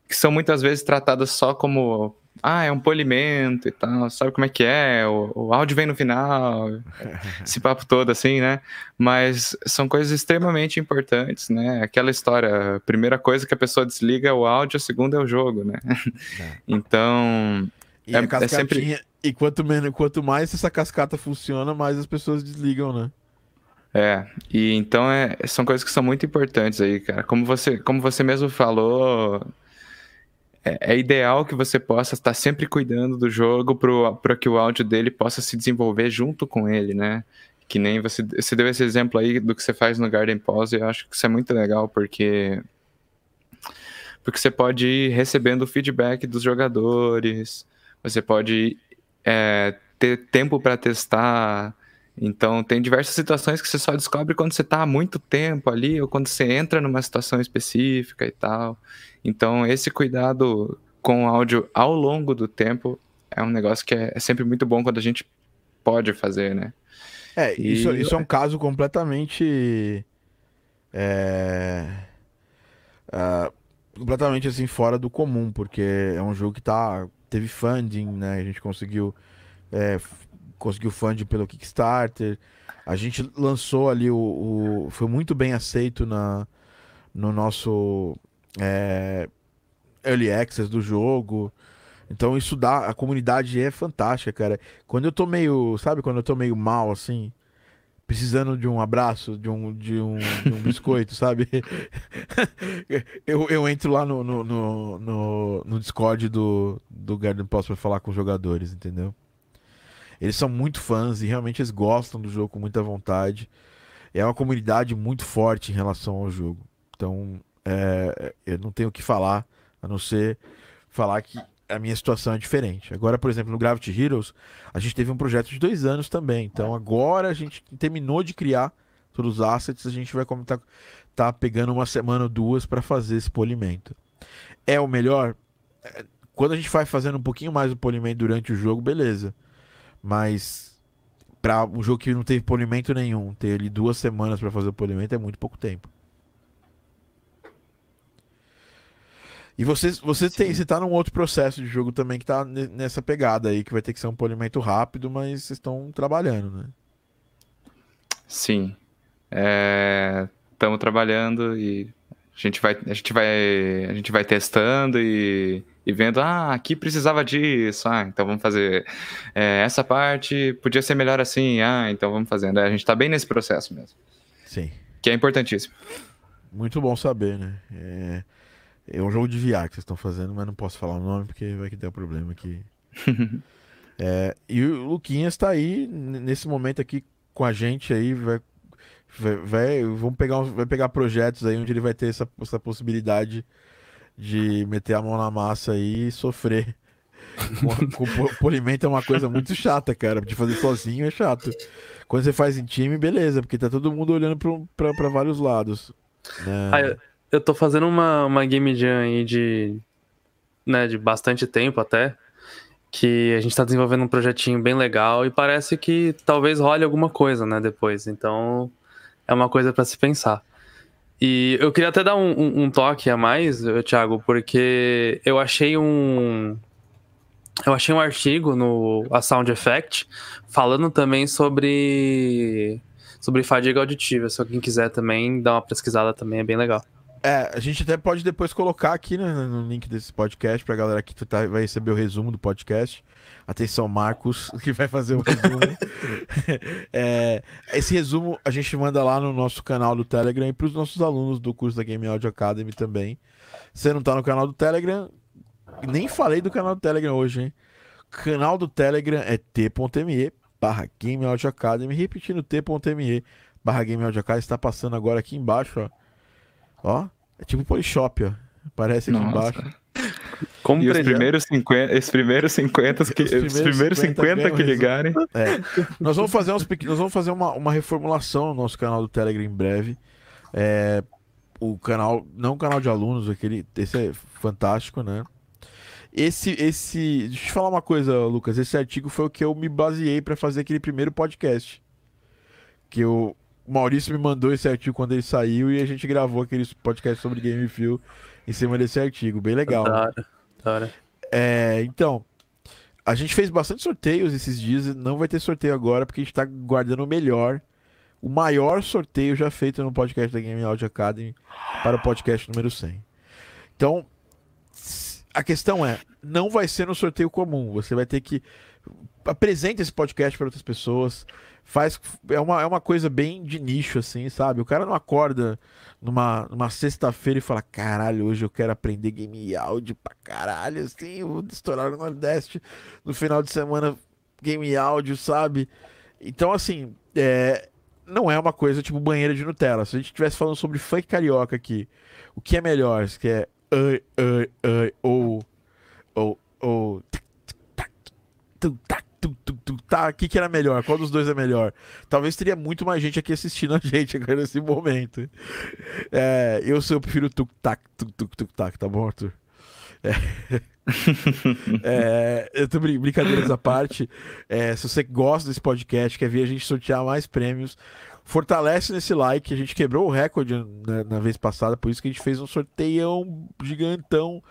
que são muitas vezes tratadas só como ah, é um polimento e tal, sabe como é que é? O, o áudio vem no final, esse papo todo assim, né? Mas são coisas extremamente importantes, né? Aquela história, a primeira coisa que a pessoa desliga é o áudio, a segunda é o jogo, né? É. Então. E, é, é sempre... e quanto, menos, quanto mais essa cascata funciona, mais as pessoas desligam, né? É, e então é, são coisas que são muito importantes aí, cara. Como você, como você mesmo falou, é, é, ideal que você possa estar sempre cuidando do jogo para que o áudio dele possa se desenvolver junto com ele, né? Que nem você, você deu esse exemplo aí do que você faz no Garden Pause, eu acho que isso é muito legal, porque porque você pode ir recebendo feedback dos jogadores, você pode é, ter tempo para testar. Então, tem diversas situações que você só descobre quando você está há muito tempo ali, ou quando você entra numa situação específica e tal. Então, esse cuidado com o áudio ao longo do tempo é um negócio que é, é sempre muito bom quando a gente pode fazer, né? É, e... isso, isso é um caso completamente. É, é, completamente assim, fora do comum, porque é um jogo que tá, teve funding, né? A gente conseguiu. É, conseguiu funding pelo Kickstarter. A gente lançou ali o, o, Foi muito bem aceito na, no nosso é, early access do jogo. Então isso dá, a comunidade é fantástica, cara. Quando eu tô meio, sabe, quando eu tô meio mal assim, precisando de um abraço, de um, de um, de um biscoito, sabe? eu, eu entro lá no, no, no, no, no Discord do, do Garden Post pra falar com os jogadores, entendeu? Eles são muito fãs e realmente eles gostam do jogo com muita vontade. É uma comunidade muito forte em relação ao jogo. Então, é, eu não tenho o que falar, a não ser falar que a minha situação é diferente. Agora, por exemplo, no Gravity Heroes, a gente teve um projeto de dois anos também. Então, agora a gente terminou de criar todos os assets, a gente vai comentar, tá pegando uma semana ou duas para fazer esse polimento. É o melhor? É, quando a gente vai fazendo um pouquinho mais o polimento durante o jogo, beleza. Mas para um jogo que não teve polimento nenhum, ter ali duas semanas para fazer o polimento é muito pouco tempo. E você, você tem, você tá num outro processo de jogo também que tá nessa pegada aí, que vai ter que ser um polimento rápido, mas vocês estão trabalhando, né? Sim. Estamos é, trabalhando e a gente vai, a gente vai, a gente vai testando e, e vendo, ah, aqui precisava disso, ah, então vamos fazer é, essa parte, podia ser melhor assim, ah, então vamos fazendo. É, a gente está bem nesse processo mesmo. Sim. Que é importantíssimo. Muito bom saber, né? É... É um jogo de VR que vocês estão fazendo, mas não posso falar o nome porque vai que um problema aqui. é, e o Luquinhas está aí nesse momento aqui com a gente aí, vai, vai, vai, vamos pegar, vai pegar projetos aí onde ele vai ter essa, essa possibilidade de meter a mão na massa e sofrer. polimento é uma coisa muito chata, cara. De fazer sozinho é chato. Quando você faz em time, beleza, porque tá todo mundo olhando para vários lados. Né? Ah, eu, eu tô fazendo uma, uma game jam aí de, né, de bastante tempo até, que a gente tá desenvolvendo um projetinho bem legal e parece que talvez role alguma coisa, né, depois. Então, é uma coisa para se pensar. E eu queria até dar um, um, um toque a mais, Thiago, porque eu achei um, eu achei um artigo no a Sound Effect falando também sobre sobre fadiga auditiva. Se alguém quiser também dar uma pesquisada também é bem legal. É, a gente até pode depois colocar aqui né, no link desse podcast pra galera que tá, vai receber o resumo do podcast. Atenção, Marcos, que vai fazer o resumo. é, esse resumo a gente manda lá no nosso canal do Telegram e pros nossos alunos do curso da Game Audio Academy também. Se você não tá no canal do Telegram, nem falei do canal do Telegram hoje, hein? canal do Telegram é t.me barra Game Audio Academy, repetindo t.me barra Game Audio Academy, está passando agora aqui embaixo, ó Ó, é tipo Polishop, ó. Aparece aqui Nossa. embaixo. Como e os primeiros 50, os primeiros 50 que, os primeiros, os primeiros 50, 50 que ligarem. É. Nós vamos fazer, uns, nós vamos fazer uma, uma reformulação no nosso canal do Telegram em breve. É, o canal, não o canal de alunos, aquele, esse é fantástico, né? Esse, esse, deixa eu te falar uma coisa, Lucas. Esse artigo foi o que eu me baseei para fazer aquele primeiro podcast. Que eu, o Maurício me mandou esse artigo quando ele saiu e a gente gravou aquele podcast sobre Game Feel em cima desse artigo. Bem legal. Claro, É, então, a gente fez bastante sorteios esses dias. Não vai ter sorteio agora porque a gente tá guardando o melhor. O maior sorteio já feito no podcast da Game Audio Academy para o podcast número 100. Então, a questão é, não vai ser no sorteio comum. Você vai ter que apresente esse podcast para outras pessoas faz é uma, é uma coisa bem de nicho assim, sabe? O cara não acorda numa, numa sexta-feira e fala: "Caralho, hoje eu quero aprender game áudio pra caralho, assim, vou estourar no Nordeste no final de semana game áudio, sabe?" Então assim, é não é uma coisa tipo banheira de Nutella. Se a gente estivesse falando sobre funk carioca aqui, o que é melhor? Se que é ai, ai, ai, ou ou ou tu, tu, tu, tá, o que, que era melhor? Qual dos dois é melhor? Talvez teria muito mais gente aqui assistindo a gente agora nesse momento. É, eu, eu prefiro tuk-tac, tuk-tuk-tuk-tac, tá bom, Arthur? É. é, eu tô brincadeiras à parte. É, se você gosta desse podcast, quer ver a gente sortear mais prêmios, fortalece nesse like. A gente quebrou o recorde na, na vez passada, por isso que a gente fez um sorteio gigantão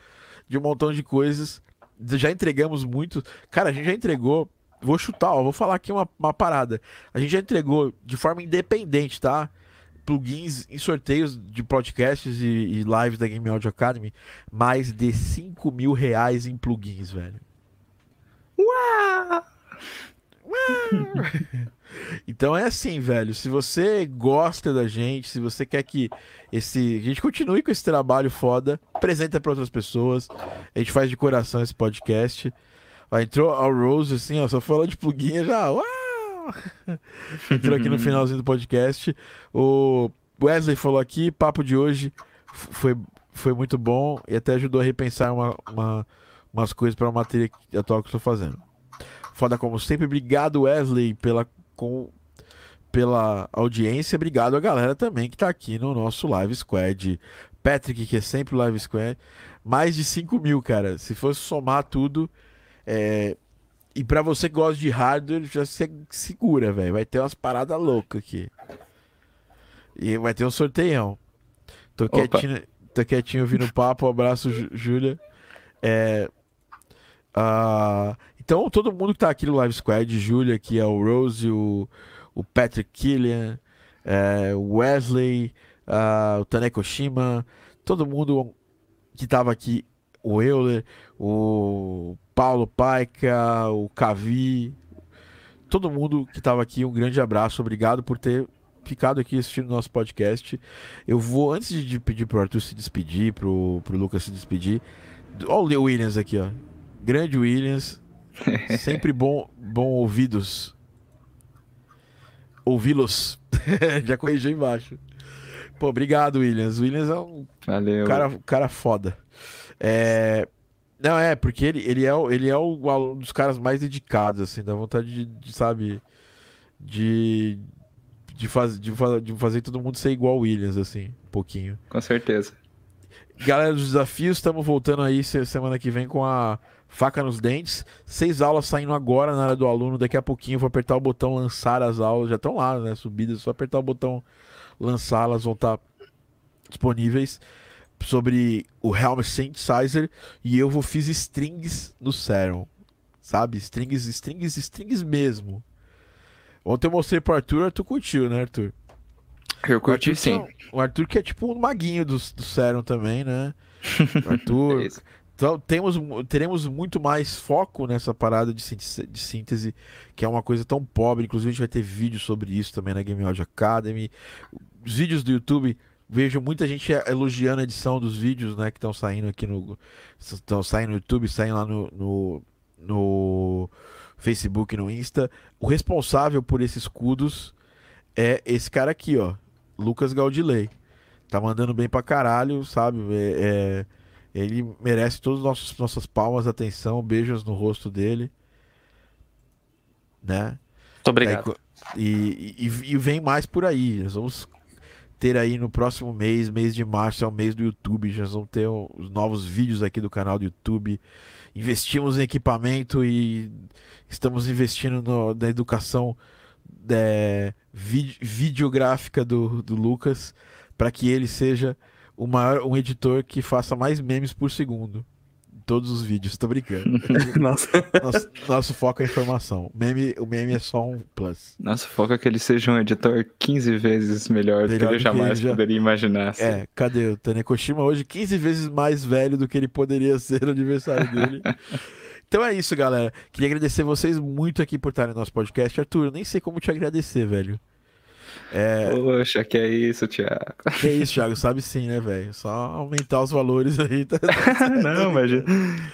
de um montão de coisas. Já entregamos muito. Cara, a gente já entregou Vou chutar, ó, vou falar aqui uma, uma parada. A gente já entregou de forma independente, tá? Plugins em sorteios de podcasts e, e lives da Game Audio Academy. Mais de 5 mil reais em plugins, velho. Então é assim, velho. Se você gosta da gente, se você quer que esse a gente continue com esse trabalho foda, apresenta para outras pessoas. A gente faz de coração esse podcast. Entrou a Rose assim, ó, só falou de pluguinha já. Uau! entrou aqui no finalzinho do podcast. O Wesley falou aqui, papo de hoje foi, foi muito bom e até ajudou a repensar uma, uma umas coisas para a matéria atual que estou fazendo. Foda como sempre. Obrigado, Wesley, pela, com, pela audiência. Obrigado a galera também que está aqui no nosso Live Squad. Patrick, que é sempre o Live Squad. Mais de 5 mil, cara. Se fosse somar tudo. É... E para você que gosta de hardware, já se segura, velho. Vai ter umas paradas loucas aqui. E vai ter um sorteião. Tô quietinho, tô quietinho ouvindo o papo. Um abraço, Júlia. É, uh, então, todo mundo que tá aqui no Live Squad, Júlia, que é o Rose, o, o Patrick Killian, é, o Wesley, uh, o Taneko Shima, todo mundo que tava aqui, o Euler, o Paulo Paica, o Cavi, todo mundo que tava aqui, um grande abraço, obrigado por ter ficado aqui assistindo nosso podcast. Eu vou, antes de pedir pro Arthur se despedir, pro, pro Lucas se despedir, olha o Williams aqui, ó. Grande Williams. Sempre bom, bom ouvidos. Ouvi-los. Já corrigiu embaixo. Pô, obrigado, Williams. Williams é um Valeu. cara, cara foda. É... Não, é, porque ele, ele é, ele é o, um dos caras mais dedicados, assim, dá vontade de, de sabe, de, de, faz, de, de fazer todo mundo ser igual o Williams, assim, um pouquinho. Com certeza. Galera dos desafios, estamos voltando aí semana que vem com a faca nos dentes. Seis aulas saindo agora na área do aluno. Daqui a pouquinho eu vou apertar o botão lançar as aulas. Já estão lá, né? Subidas. Só apertar o botão lançar, elas vão estar disponíveis. Sobre o Helm Synthesizer. E eu vou fiz strings no Serum. Sabe? Strings, strings, strings mesmo. Ontem eu mostrei pro Arthur, Arthur curtiu, né, Arthur? Eu curti sim. o Arthur que é tipo um maguinho do, do Serum também, né? O Arthur. é então temos, teremos muito mais foco nessa parada de síntese, de síntese, que é uma coisa tão pobre. Inclusive, a gente vai ter vídeo sobre isso também na Game Audio Academy. Os vídeos do YouTube, vejo muita gente elogiando a edição dos vídeos, né? Que estão saindo aqui no. Estão saindo no YouTube, saem lá no, no, no Facebook no Insta. O responsável por esses escudos é esse cara aqui, ó. Lucas Gaudilei. Tá mandando bem pra caralho, sabe? É, é, ele merece todas as nossas palmas, atenção, beijos no rosto dele. Né? Muito obrigado. E, e, e, vem mais por aí. Nós vamos ter aí no próximo mês, mês de março, é o mês do YouTube. Já vamos ter os novos vídeos aqui do canal do YouTube. Investimos em equipamento e estamos investindo no, na educação é, vid videográfica do, do Lucas para que ele seja o maior, um editor que faça mais memes por segundo. Todos os vídeos, tô brincando. Nossa. Nosso, nosso, foco é informação. O meme, o meme é só um plus. Nosso foco é que ele seja um editor 15 vezes melhor, melhor do que ele jamais que ele já... poderia imaginar. Assim. É, cadê o Tanekoshima hoje 15 vezes mais velho do que ele poderia ser no aniversário dele. Então é isso, galera. Queria agradecer vocês muito aqui por estarem no nosso podcast. Arthur, eu nem sei como te agradecer, velho. É... Poxa, que é isso, Thiago. Que é isso, Thiago, sabe sim, né, velho? Só aumentar os valores aí. Tá... Não, mas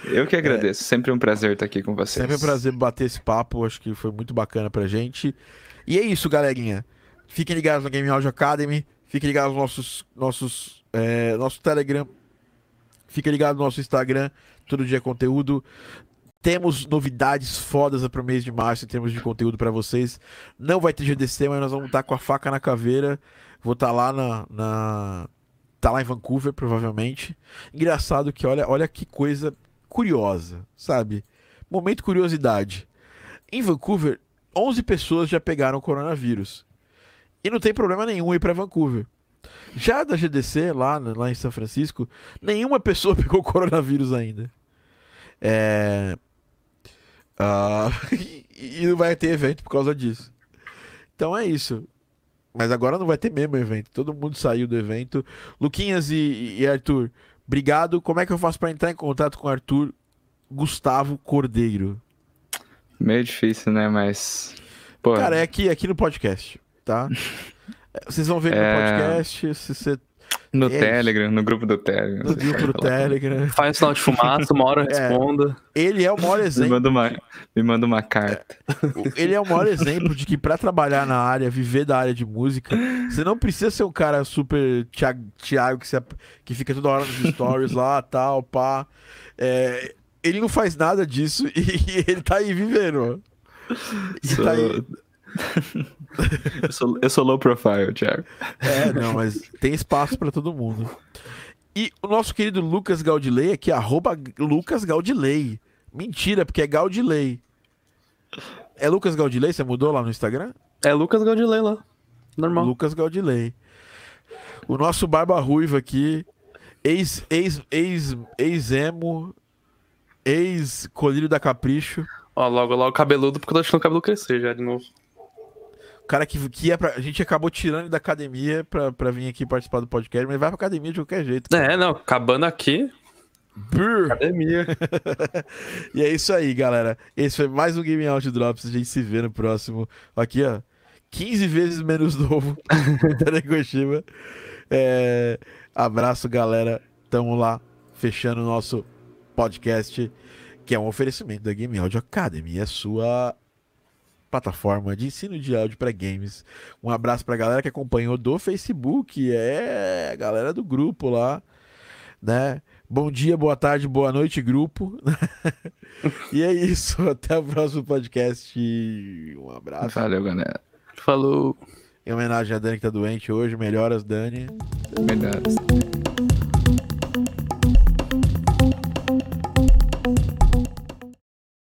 eu que agradeço. É... Sempre um prazer estar aqui com vocês. Sempre um prazer bater esse papo. Acho que foi muito bacana pra gente. E é isso, galerinha. Fiquem ligados no Game Audio Academy. Fiquem ligados no nossos, nossos, é, nosso Telegram. Fiquem ligados no nosso Instagram. Todo dia é conteúdo. Temos novidades fodas para o mês de março em termos de conteúdo para vocês. Não vai ter GDC, mas nós vamos estar com a faca na caveira. Vou estar lá na, na tá lá em Vancouver, provavelmente. Engraçado que olha, olha que coisa curiosa, sabe? Momento curiosidade. Em Vancouver, 11 pessoas já pegaram o coronavírus. E não tem problema nenhum ir para Vancouver. Já da GDC, lá, lá em São Francisco, nenhuma pessoa pegou coronavírus ainda. É... Uh, e não vai ter evento por causa disso. Então é isso. Mas agora não vai ter mesmo evento. Todo mundo saiu do evento. Luquinhas e, e Arthur, obrigado. Como é que eu faço para entrar em contato com o Arthur Gustavo Cordeiro? Meio difícil, né? Mas. Pô, Cara, é aqui, aqui no podcast, tá? Vocês vão ver no É. podcast, se você no é isso. Telegram, no grupo do Telegram. no grupo do Telegram. Faz sinal de fumaça, uma hora É. responda. Ele é o maior Me exemplo. manda, uma, me manda uma carta. Ele é o maior exemplo de que pra trabalhar na área, viver da área de música, você não precisa ser um cara super Thiago, Thiago que, ap- que fica toda hora nos stories lá, tal, pá. É, ele não faz nada disso e, ele tá aí vivendo. E Sou- tá aí. Eu, sou, eu sou low profile, Thiago. É, não, mas tem espaço pra todo mundo. E o nosso querido Lucas Gaudilei aqui, arroba Lucas Gaudilei. Mentira, porque é Gaudilei. É Lucas Gaudilei? Você mudou lá no Instagram? É Lucas Gaudilei lá. Normal. Lucas Gaudilei. O nosso Barba Ruiva aqui, ex, ex, ex, ex-emo, ex-colírio da Capricho. Ó, logo, logo cabeludo, porque eu tô deixando o cabelo crescer já de novo. O cara que, que ia pra, a gente acabou tirando ele da academia pra, pra vir aqui participar do podcast, mas vai pra academia de qualquer jeito. É, não, acabando aqui, Brrr. academia. E é isso aí, galera. Esse foi mais um Game Out Drops. A gente se vê no próximo. Aqui, ó. 15 vezes menos novo. Tanegoshima. É... Abraço, galera. Tamo lá, fechando o nosso podcast, que é um oferecimento da Game Audio Academy, a sua plataforma de ensino de áudio para games. Um abraço pra galera que acompanhou do Facebook, é a galera do grupo lá, né? Bom dia, boa tarde, boa noite, grupo. e é isso. Até o próximo podcast. Um abraço. Valeu, galera. Falou. Em homenagem a Dani que tá doente hoje. Melhoras, Dani. Melhoras.